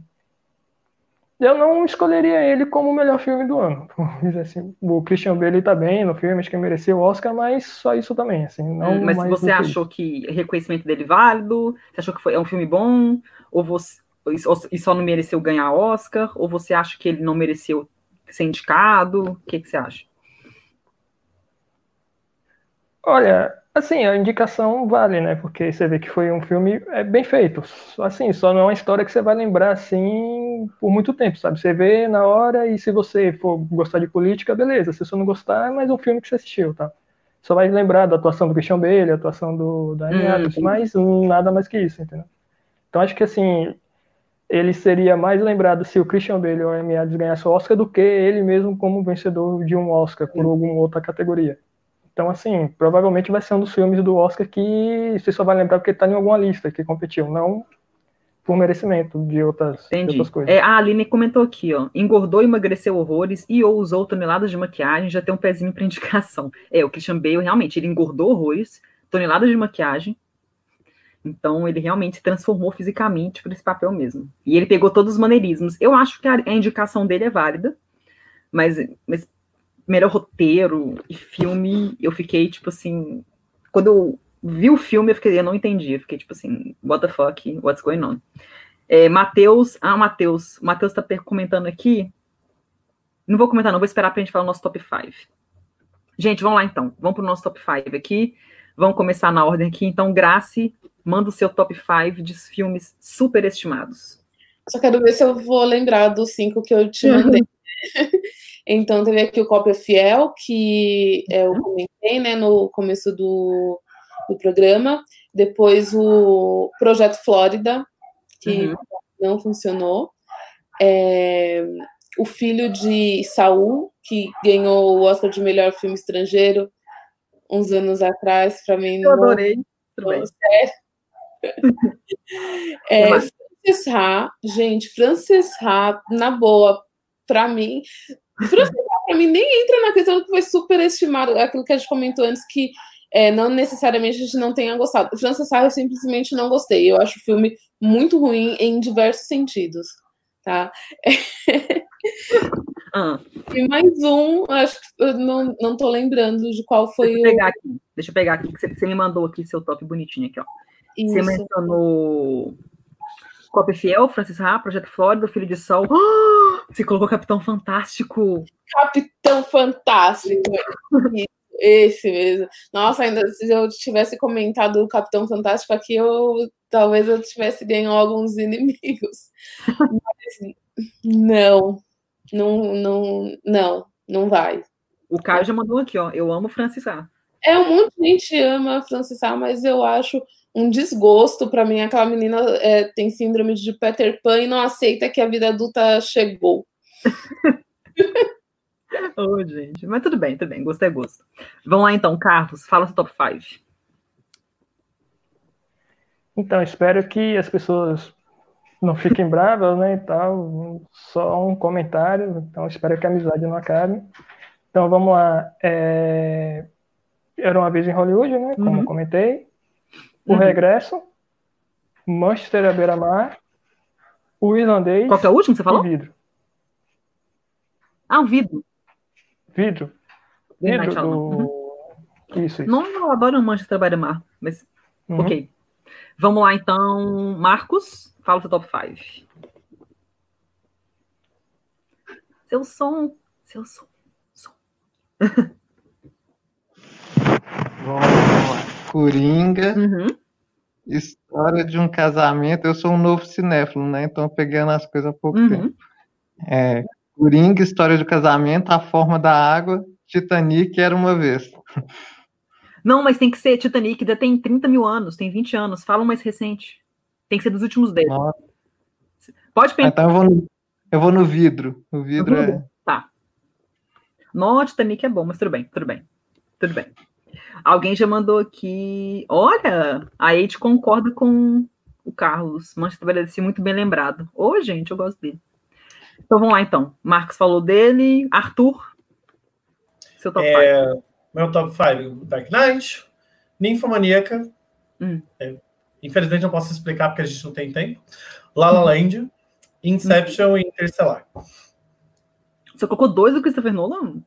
eu não escolheria ele como o melhor filme do ano. Assim, o Christian Bale está bem no filme, acho que mereceu o Oscar, mas só isso também. Assim, não hum, mas você achou que o reconhecimento dele é válido? Você achou que foi, é um filme bom? Ou você e só não mereceu ganhar Oscar? Ou você acha que ele não mereceu ser indicado? O que, que você acha? Olha, Assim, a indicação vale, né? Porque você vê que foi um filme é, bem feito. Assim, só não é uma história que você vai lembrar assim por muito tempo, sabe? Você vê na hora e se você for gostar de política, beleza. Se você não gostar, é mais um filme que você assistiu, tá? Só vai lembrar da atuação do Christian Bale, a atuação do da hum, mas nada mais que isso, entendeu? Então acho que assim, ele seria mais lembrado se o Christian Bale ou a Amy ganhasse o Oscar do que ele mesmo como vencedor de um Oscar por alguma outra categoria. Então, assim, provavelmente vai ser um dos filmes do Oscar que você só vai lembrar porque está em alguma lista que competiu, não por merecimento de outras, de outras coisas. É, a Aline comentou aqui, ó, engordou e emagreceu horrores e ou usou toneladas de maquiagem, já tem um pezinho para indicação. É, o Christian Bale realmente, ele engordou horrores, toneladas de maquiagem, então ele realmente se transformou fisicamente para esse papel mesmo. E ele pegou todos os maneirismos. Eu acho que a, a indicação dele é válida, mas, mas melhor roteiro e filme, eu fiquei tipo assim, quando eu vi o filme, eu, fiquei, eu não entendi. Eu fiquei tipo assim, what the fuck, what's going on? É, Matheus, ah, Matheus, o Matheus tá comentando aqui. Não vou comentar, não, vou esperar pra gente falar o nosso top 5. Gente, vamos lá então. Vamos pro nosso top 5 aqui. Vamos começar na ordem aqui. Então, Grace, manda o seu top 5 de filmes superestimados. Só quero ver se eu vou lembrar dos cinco que eu te mandei. então, teve aqui o Cópia Fiel, que eu uhum. comentei né, no começo do, do programa. Depois o Projeto Flórida, que uhum. não funcionou. É, o filho de Saul, que ganhou o Oscar de melhor filme estrangeiro uns anos atrás, para mim. Eu adorei. Sério. é, Frances Ha, gente, Frances Ha, na boa, para mim, Frances Ha, para mim, nem entra na questão que foi superestimado, aquilo que a gente comentou antes, que é, não necessariamente a gente não tenha gostado. França Sarra eu simplesmente não gostei. Eu acho o filme muito ruim em diversos sentidos, tá? Ah. E mais um, acho que eu não, não tô lembrando de qual foi Deixa eu pegar o... aqui. Deixa eu pegar aqui, que você, você me mandou aqui seu top bonitinho aqui, ó. Isso. Você mencionou Copa Fiel, Francis Ha, Projeto Flórida, Filho de Sol. Você colocou Capitão Fantástico. Capitão Fantástico. Esse mesmo. Nossa, ainda se eu tivesse comentado o Capitão Fantástico aqui, eu talvez eu tivesse ganho alguns inimigos. Mas não, não, não, não, não vai. O Caio já mandou aqui, ó. Eu amo Francis A. É, um monte de gente ama Francis A, mas eu acho um desgosto para mim. Aquela menina é, tem síndrome de Peter Pan e não aceita que a vida adulta chegou. oh, gente. Mas tudo bem, tudo bem. Gosto é gosto. Vamos lá então, Carlos. Fala seu top 5. Então, espero que as pessoas não fiquem bravas, né, e tal. Só um comentário. Então, espero que a amizade não acabe. Então, vamos lá. É... Era uma vez em Hollywood, né, como uhum. comentei. O uhum. Regresso. Manchester à beira-mar. O Irlandês. Qual que é o último que você falou? O Vidro. Ah, o Vidro. Vidro. Vidro do... Uhum. Isso, isso. Não, eu adoro Manchester by the Mar, mas uhum. ok. Vamos lá, então. Marcos, fala o seu top 5. Seu som. Seu som. som. Vamos lá. Coringa. Uhum. História de um casamento. Eu sou um novo cinéfilo, né? Então pegando as coisas há pouco uhum. tempo. É, Coringa, História de Casamento, A Forma da Água, Titanic, Era Uma Vez. Não, mas tem que ser Titanic, ainda tem 30 mil anos, tem 20 anos. Fala um mais recente. Tem que ser dos últimos 10. Nossa. Pode pensar. Então eu vou, no, eu vou no vidro. O vidro é. Tá. No, Titanic é bom, mas tudo bem, tudo bem. Tudo bem. Alguém já mandou aqui. Olha, a Eide concorda com o Carlos. Manchester by muito bem lembrado. Ô, gente, eu gosto dele. Então vamos lá, então. Marcos falou dele. Arthur, seu top 5. É, meu top 5, Dark Knight, Ninfomaníaca. Hum. É, infelizmente não posso explicar porque a gente não tem tempo. La La Land, Inception hum. e Interstellar. Você colocou dois do Christopher Nolan?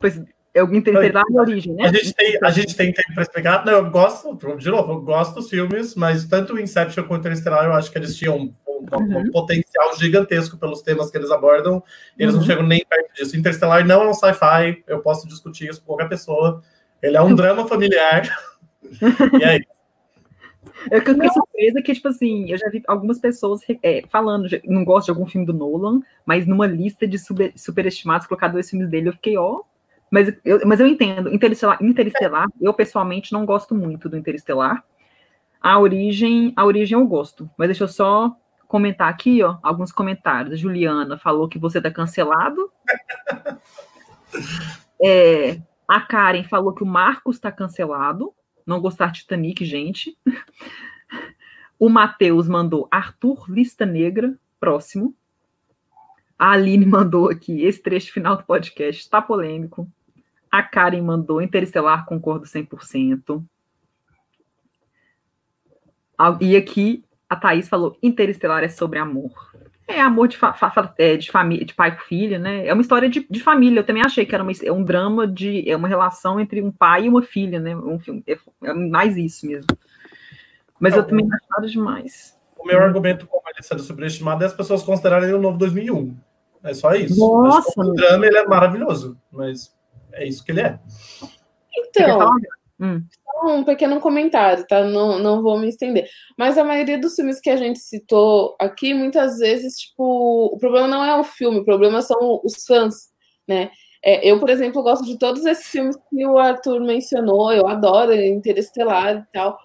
Pois é o Interstellar e Origem, né? A gente tem, a gente tem tempo para explicar. Não, eu gosto, de novo, eu gosto dos filmes, mas tanto o Inception quanto o Interstellar eu acho que eles tinham um, uhum. potencial gigantesco pelos temas que eles abordam. Eles uhum. não chegam nem perto disso. Interstellar não é um sci-fi, eu posso discutir isso com qualquer pessoa. Ele é um drama familiar. e é isso. Eu fiquei surpresa que, tipo assim, eu já vi algumas pessoas é, falando, não gosto de algum filme do Nolan, mas numa lista de super, superestimados, colocar dois filmes dele, eu fiquei, ó. Mas eu, mas eu entendo, Interestelar, Interestelar, eu pessoalmente não gosto muito do Interestelar. A origem, a origem eu gosto, mas deixa eu só comentar aqui, ó, alguns comentários. Juliana falou que você tá cancelado. É, a Karen falou que o Marcos está cancelado. Não gostar de Titanic, gente. O Matheus mandou Arthur Lista Negra, próximo. A Aline mandou aqui, esse trecho final do podcast está polêmico. A Karen mandou Interestelar, concordo 100%. E aqui a Thaís falou: Interestelar é sobre amor. É amor de, fa é, de família, de pai com filha, né? É uma história de, de família. Eu também achei que era uma, é um drama de. É uma relação entre um pai e uma filha, né? Um filme, é, é mais isso mesmo. Mas eu também acho nada demais. O meu argumento com ele sendo superestimado é as pessoas considerarem ele o novo 2001. É só isso. Nossa! O drama ele é maravilhoso, mas é isso que ele é. Então, hum. um pequeno comentário, tá? Não, não vou me estender. Mas a maioria dos filmes que a gente citou aqui, muitas vezes, tipo, o problema não é o filme, o problema são os fãs, né? É, eu, por exemplo, gosto de todos esses filmes que o Arthur mencionou, eu adoro Interestelar e tal.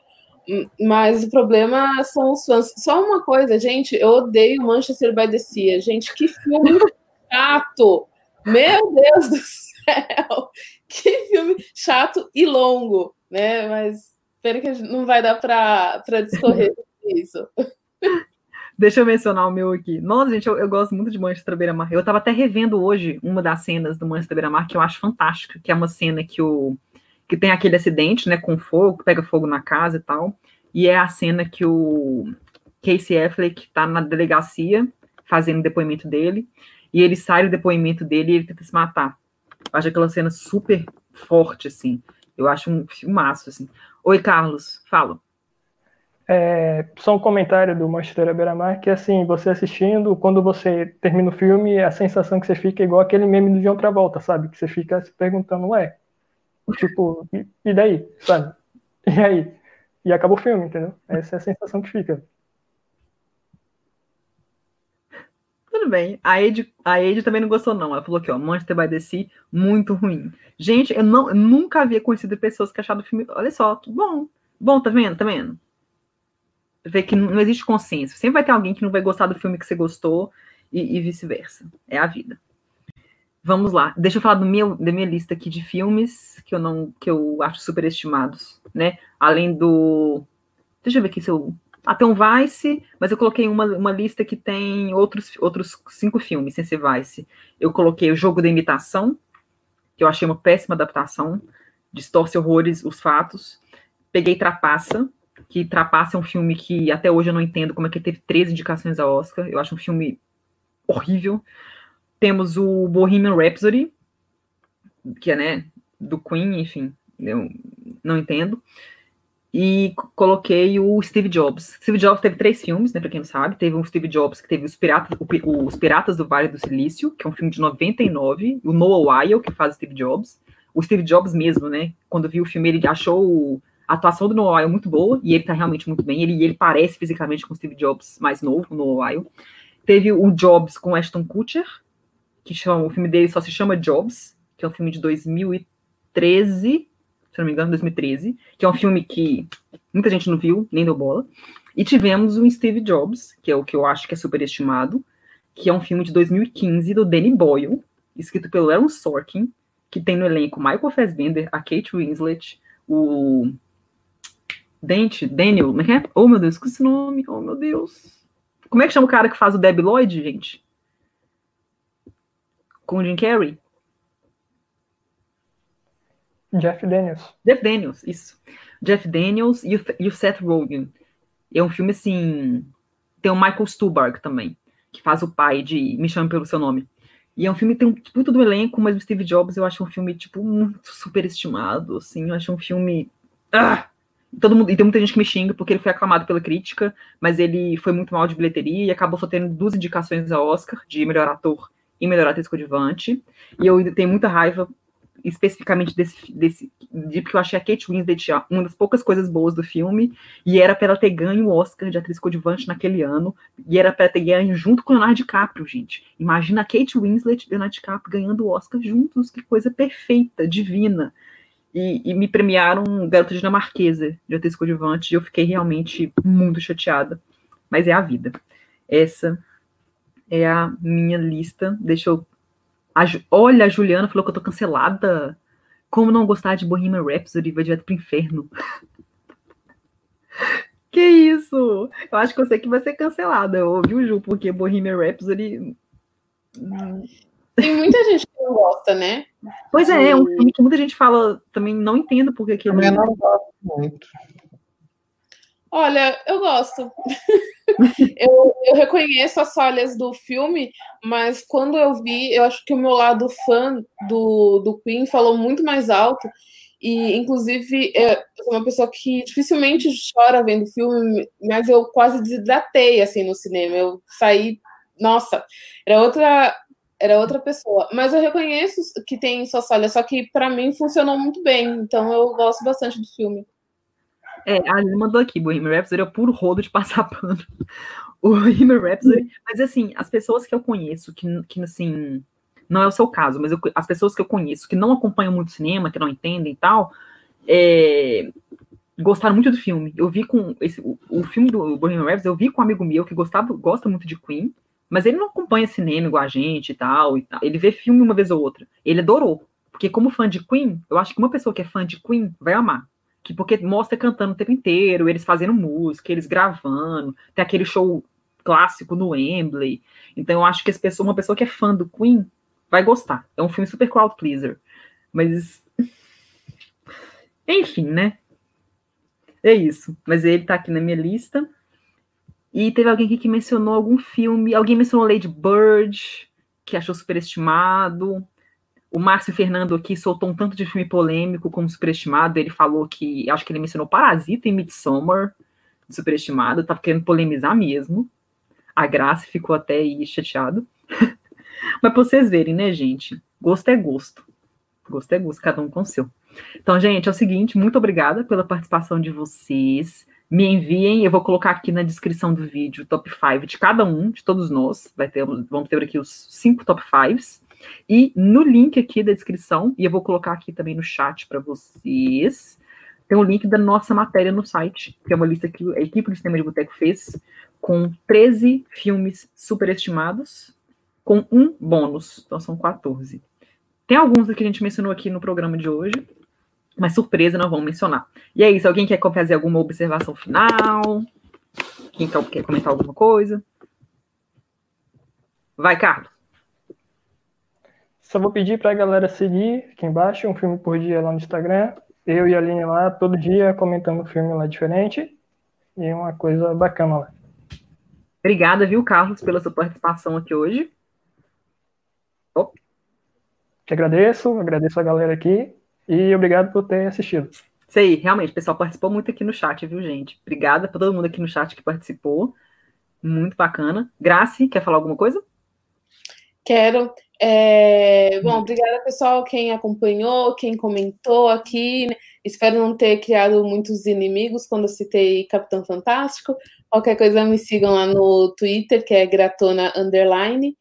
Mas o problema são os fãs. Só uma coisa, gente, eu odeio Manchester by the Sea. Gente, que filme chato! Meu Deus do céu! Que filme chato e longo, né? Mas pena que não vai dar para discorrer isso. Deixa eu mencionar o meu aqui. Nossa, gente, eu, eu gosto muito de Manchester Beira-Mar. Eu estava até revendo hoje uma das cenas do Manchester Beira-Mar que eu acho fantástica, que é uma cena que o que tem aquele acidente, né, com fogo, pega fogo na casa e tal, e é a cena que o Casey Affleck tá na delegacia fazendo o depoimento dele, e ele sai do depoimento dele e ele tenta se matar. Acho aquela cena super forte, assim. Eu acho um filmaço, assim. Oi, Carlos, fala. É, só um comentário do Manchester Beira-Mar, que assim, você assistindo, quando você termina o filme, a sensação que você fica é igual aquele meme do John Travolta, sabe? Que você fica se perguntando, ué, Tipo, e, e daí, sabe? E aí? E acaba o filme, entendeu? Essa é a sensação que fica. Tudo bem. A Ed, a Ed também não gostou, não. Ela falou que, ó, Monster by the Sea, muito ruim. Gente, eu, não, eu nunca havia conhecido pessoas que acharam o filme. Olha só, bom. Bom, tá vendo? Tá vendo? Vê que não existe consenso. Sempre vai ter alguém que não vai gostar do filme que você gostou e, e vice-versa. É a vida. Vamos lá. Deixa eu falar do meu, da minha lista aqui de filmes que eu não que eu acho superestimados, né? Além do Deixa eu ver aqui se eu até um Vice, mas eu coloquei uma, uma lista que tem outros, outros cinco filmes sem ser Vice. Eu coloquei o Jogo da Imitação, que eu achei uma péssima adaptação, distorce horrores os fatos. Peguei Trapaça, que Trapaça é um filme que até hoje eu não entendo como é que teve três indicações a Oscar. Eu acho um filme horrível. Temos o Bohemian Rhapsody, que é, né, do Queen, enfim, eu não entendo. E coloquei o Steve Jobs. Steve Jobs teve três filmes, né, pra quem não sabe. Teve um Steve Jobs que teve Os Piratas, Os Piratas do Vale do Silício, que é um filme de 99. O Noah Weil, que faz o Steve Jobs. O Steve Jobs mesmo, né, quando viu o filme, ele achou a atuação do Noah Weil muito boa, e ele tá realmente muito bem. Ele, ele parece fisicamente com o Steve Jobs mais novo, o Noah Weil. Teve o Jobs com Ashton Kutcher, que chama, o filme dele só se chama Jobs, que é um filme de 2013, se não me engano, 2013, que é um filme que muita gente não viu, nem deu bola. E tivemos o Steve Jobs, que é o que eu acho que é superestimado, que é um filme de 2015 do Danny Boyle, escrito pelo Aaron Sorkin, que tem no elenco Michael Fassbender, a Kate Winslet, o Dente, Daniel, como é que é? Oh, meu Deus, esqueci o nome, oh, meu Deus. Como é que chama o cara que faz o Debbie Lloyd, gente? com o Jim Carrey? Jeff Daniels. Jeff Daniels, isso. Jeff Daniels e o, e o Seth Rogen. É um filme assim. Tem o Michael Stuhlbarg também, que faz o pai de Me Chame Pelo Seu Nome. E é um filme que tem muito do elenco, mas o Steve Jobs eu acho um filme, tipo, muito superestimado, assim. Eu acho um filme. Ah! Todo mundo, e tem muita gente que me xinga porque ele foi aclamado pela crítica, mas ele foi muito mal de bilheteria e acabou só tendo duas indicações a Oscar de melhor ator e melhorar atriz coadjuvante. E eu tenho muita raiva especificamente desse, desse de porque eu achei a Kate Winslet uma das poucas coisas boas do filme e era para ela ter ganho o Oscar de atriz coadjuvante naquele ano e era para ter ganho junto com o Leonardo DiCaprio, gente. Imagina a Kate Winslet e Leonardo DiCaprio ganhando o Oscar juntos, que coisa perfeita, divina. E, e me premiaram Garota Dinamarquesa de atriz coadjuvante e eu fiquei realmente muito chateada. Mas é a vida. Essa é a minha lista. Deixa eu A, olha, a Juliana falou que eu tô cancelada. Como não gostar de Bohemian Rhapsody vai direto pro inferno. que isso? Eu acho que eu sei que vai ser cancelada, ouviu, Ju? Porque Bohemian Rhapsody. Tem muita gente que não gosta, né? Pois é, é um filme que muita gente fala, também não entendo porque que. Eu não gosto muito. Olha, eu gosto. eu, eu, reconheço as falhas do filme, mas quando eu vi, eu acho que o meu lado fã do, do Queen falou muito mais alto. E, inclusive, eu sou uma pessoa que dificilmente chora vendo filme, mas eu quase desidratei assim no cinema. Eu saí, nossa, era outra era outra pessoa. Mas eu reconheço que tem suas falhas, só que para mim funcionou muito bem. Então eu gosto bastante do filme. É, a Aline mandou aqui, Bohemian Rhapsody é o puro rodo de passar pano. O Bohemian Rhapsody, mas assim, as pessoas que eu conheço, que, que assim, não é o seu caso, mas eu, as pessoas que eu conheço, que não acompanham muito cinema, que não entendem e tal, é, gostaram muito do filme. Eu vi com, esse, o, o filme do Bohemian Rhapsody, eu vi com um amigo meu que gostava, gosta muito de Queen, mas ele não acompanha cinema igual a gente e tal, e tal. Ele vê filme uma vez ou outra. Ele adorou. Porque como fã de Queen, eu acho que uma pessoa que é fã de Queen vai amar que porque mostra cantando o tempo inteiro, eles fazendo música, eles gravando, tem aquele show clássico no Wembley. Então eu acho que as pessoas, uma pessoa que é fã do Queen vai gostar. É um filme super crowd pleaser. Mas enfim, né? É isso. Mas ele tá aqui na minha lista. E teve alguém aqui que mencionou algum filme. Alguém mencionou Lady Bird, que achou superestimado. O Márcio Fernando aqui soltou um tanto de filme polêmico como superestimado. Ele falou que, acho que ele mencionou Parasita e Midsommar, superestimado. Tava querendo polemizar mesmo. A Graça ficou até aí chateado. Mas pra vocês verem, né, gente? Gosto é gosto. Gosto é gosto, cada um com o seu. Então, gente, é o seguinte, muito obrigada pela participação de vocês. Me enviem, eu vou colocar aqui na descrição do vídeo o top 5 de cada um, de todos nós. Vai ter, vamos ter aqui os cinco top 5 e no link aqui da descrição, e eu vou colocar aqui também no chat para vocês, tem o um link da nossa matéria no site, que é uma lista que a equipe do Sistema de Boteco fez, com 13 filmes superestimados, com um bônus. Então são 14. Tem alguns que a gente mencionou aqui no programa de hoje, mas surpresa não vamos mencionar. E é isso, alguém quer fazer alguma observação final? Quem quer comentar alguma coisa? Vai, Carlos. Só vou pedir para a galera seguir aqui embaixo, um filme por dia lá no Instagram. Eu e a Aline lá, todo dia, comentando um filme lá diferente. E uma coisa bacana lá. Obrigada, viu, Carlos, pela sua participação aqui hoje. Oh. Te agradeço, agradeço a galera aqui e obrigado por ter assistido. Isso aí, realmente, o pessoal participou muito aqui no chat, viu, gente? Obrigada para todo mundo aqui no chat que participou. Muito bacana. Grace, quer falar alguma coisa? Quero. É, bom, obrigada pessoal, quem acompanhou, quem comentou aqui. Espero não ter criado muitos inimigos quando eu citei Capitão Fantástico. Qualquer coisa me sigam lá no Twitter, que é Gratona Underline.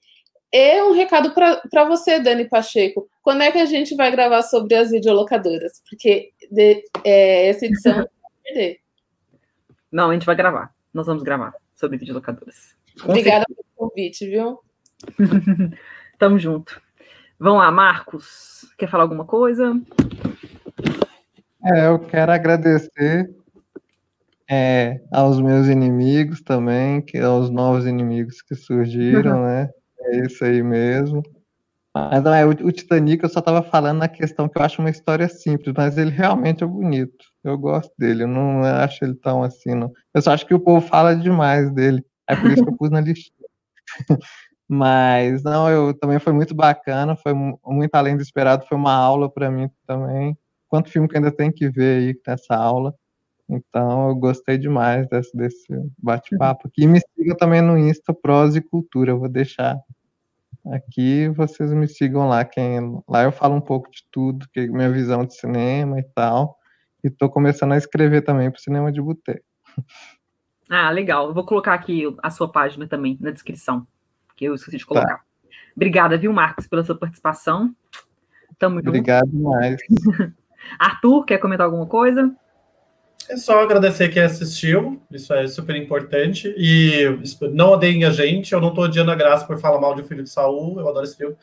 E um recado para você, Dani Pacheco. Quando é que a gente vai gravar sobre as videolocadoras? Porque de, é, essa edição vai perder. Não, a gente vai gravar. Nós vamos gravar sobre videolocadoras. Com Obrigada certeza. pelo convite, viu? Tamo junto. Vamos lá, Marcos. Quer falar alguma coisa? É, eu quero agradecer é, aos meus inimigos também, que aos novos inimigos que surgiram, uhum. né? É isso aí mesmo. Mas não é, o, o Titanic eu só estava falando na questão que eu acho uma história simples, mas ele realmente é bonito. Eu gosto dele, eu não acho ele tão assim, não. Eu só acho que o povo fala demais dele. É por isso que eu pus na lista. Mas não, eu também foi muito bacana, foi muito além do esperado, foi uma aula para mim também. Quanto filme que ainda tem que ver aí nessa aula. Então, eu gostei demais desse, desse bate-papo. E me siga também no Insta Prose e Cultura. Eu vou deixar aqui, vocês me sigam lá. Quem, lá eu falo um pouco de tudo, que minha visão de cinema e tal. E estou começando a escrever também para o Cinema de Boteco. Ah, legal. Eu vou colocar aqui a sua página também na descrição que eu esqueci de colocar. Tá. Obrigada, viu, Marcos, pela sua participação. Tamo junto. Obrigado mais. Arthur, quer comentar alguma coisa? É só agradecer quem assistiu, isso é super importante. E não odeiem a gente, eu não estou odiando a graça por falar mal de O Filho de Saul, eu adoro esse filme.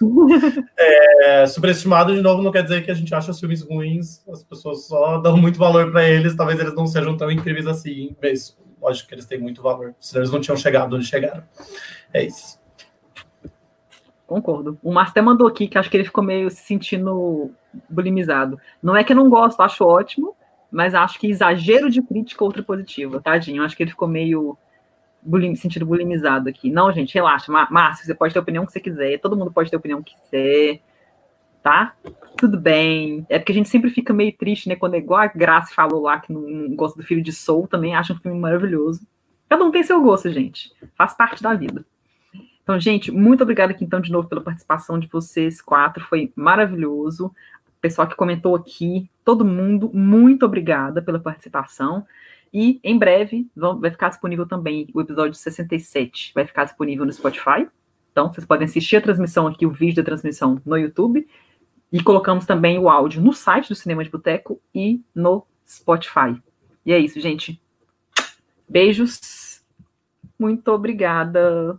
é, superestimado, de novo, não quer dizer que a gente acha os filmes ruins, as pessoas só dão muito valor para eles, talvez eles não sejam tão incríveis assim, mas lógico que eles têm muito valor, senão eles não tinham chegado onde chegaram. É isso. Concordo. O Márcio até mandou aqui que acho que ele ficou meio se sentindo bulimizado. Não é que eu não gosto, acho ótimo, mas acho que exagero de crítica outra positiva, tadinho. Acho que ele ficou meio bulim, sentido bulimizado aqui. Não, gente, relaxa. Márcio, você pode ter a opinião que você quiser, todo mundo pode ter a opinião que quiser, tá? Tudo bem. É porque a gente sempre fica meio triste, né? Quando é igual a Graça falou lá que não gosta do Filho de Soul, também acha um filme maravilhoso. Cada um tem seu gosto, gente. Faz parte da vida. Então, gente, muito obrigada aqui, então, de novo, pela participação de vocês quatro. Foi maravilhoso pessoal que comentou aqui, todo mundo, muito obrigada pela participação. E em breve vai ficar disponível também o episódio 67, vai ficar disponível no Spotify. Então, vocês podem assistir a transmissão aqui, o vídeo da transmissão no YouTube. E colocamos também o áudio no site do Cinema de Boteco e no Spotify. E é isso, gente. Beijos. Muito obrigada.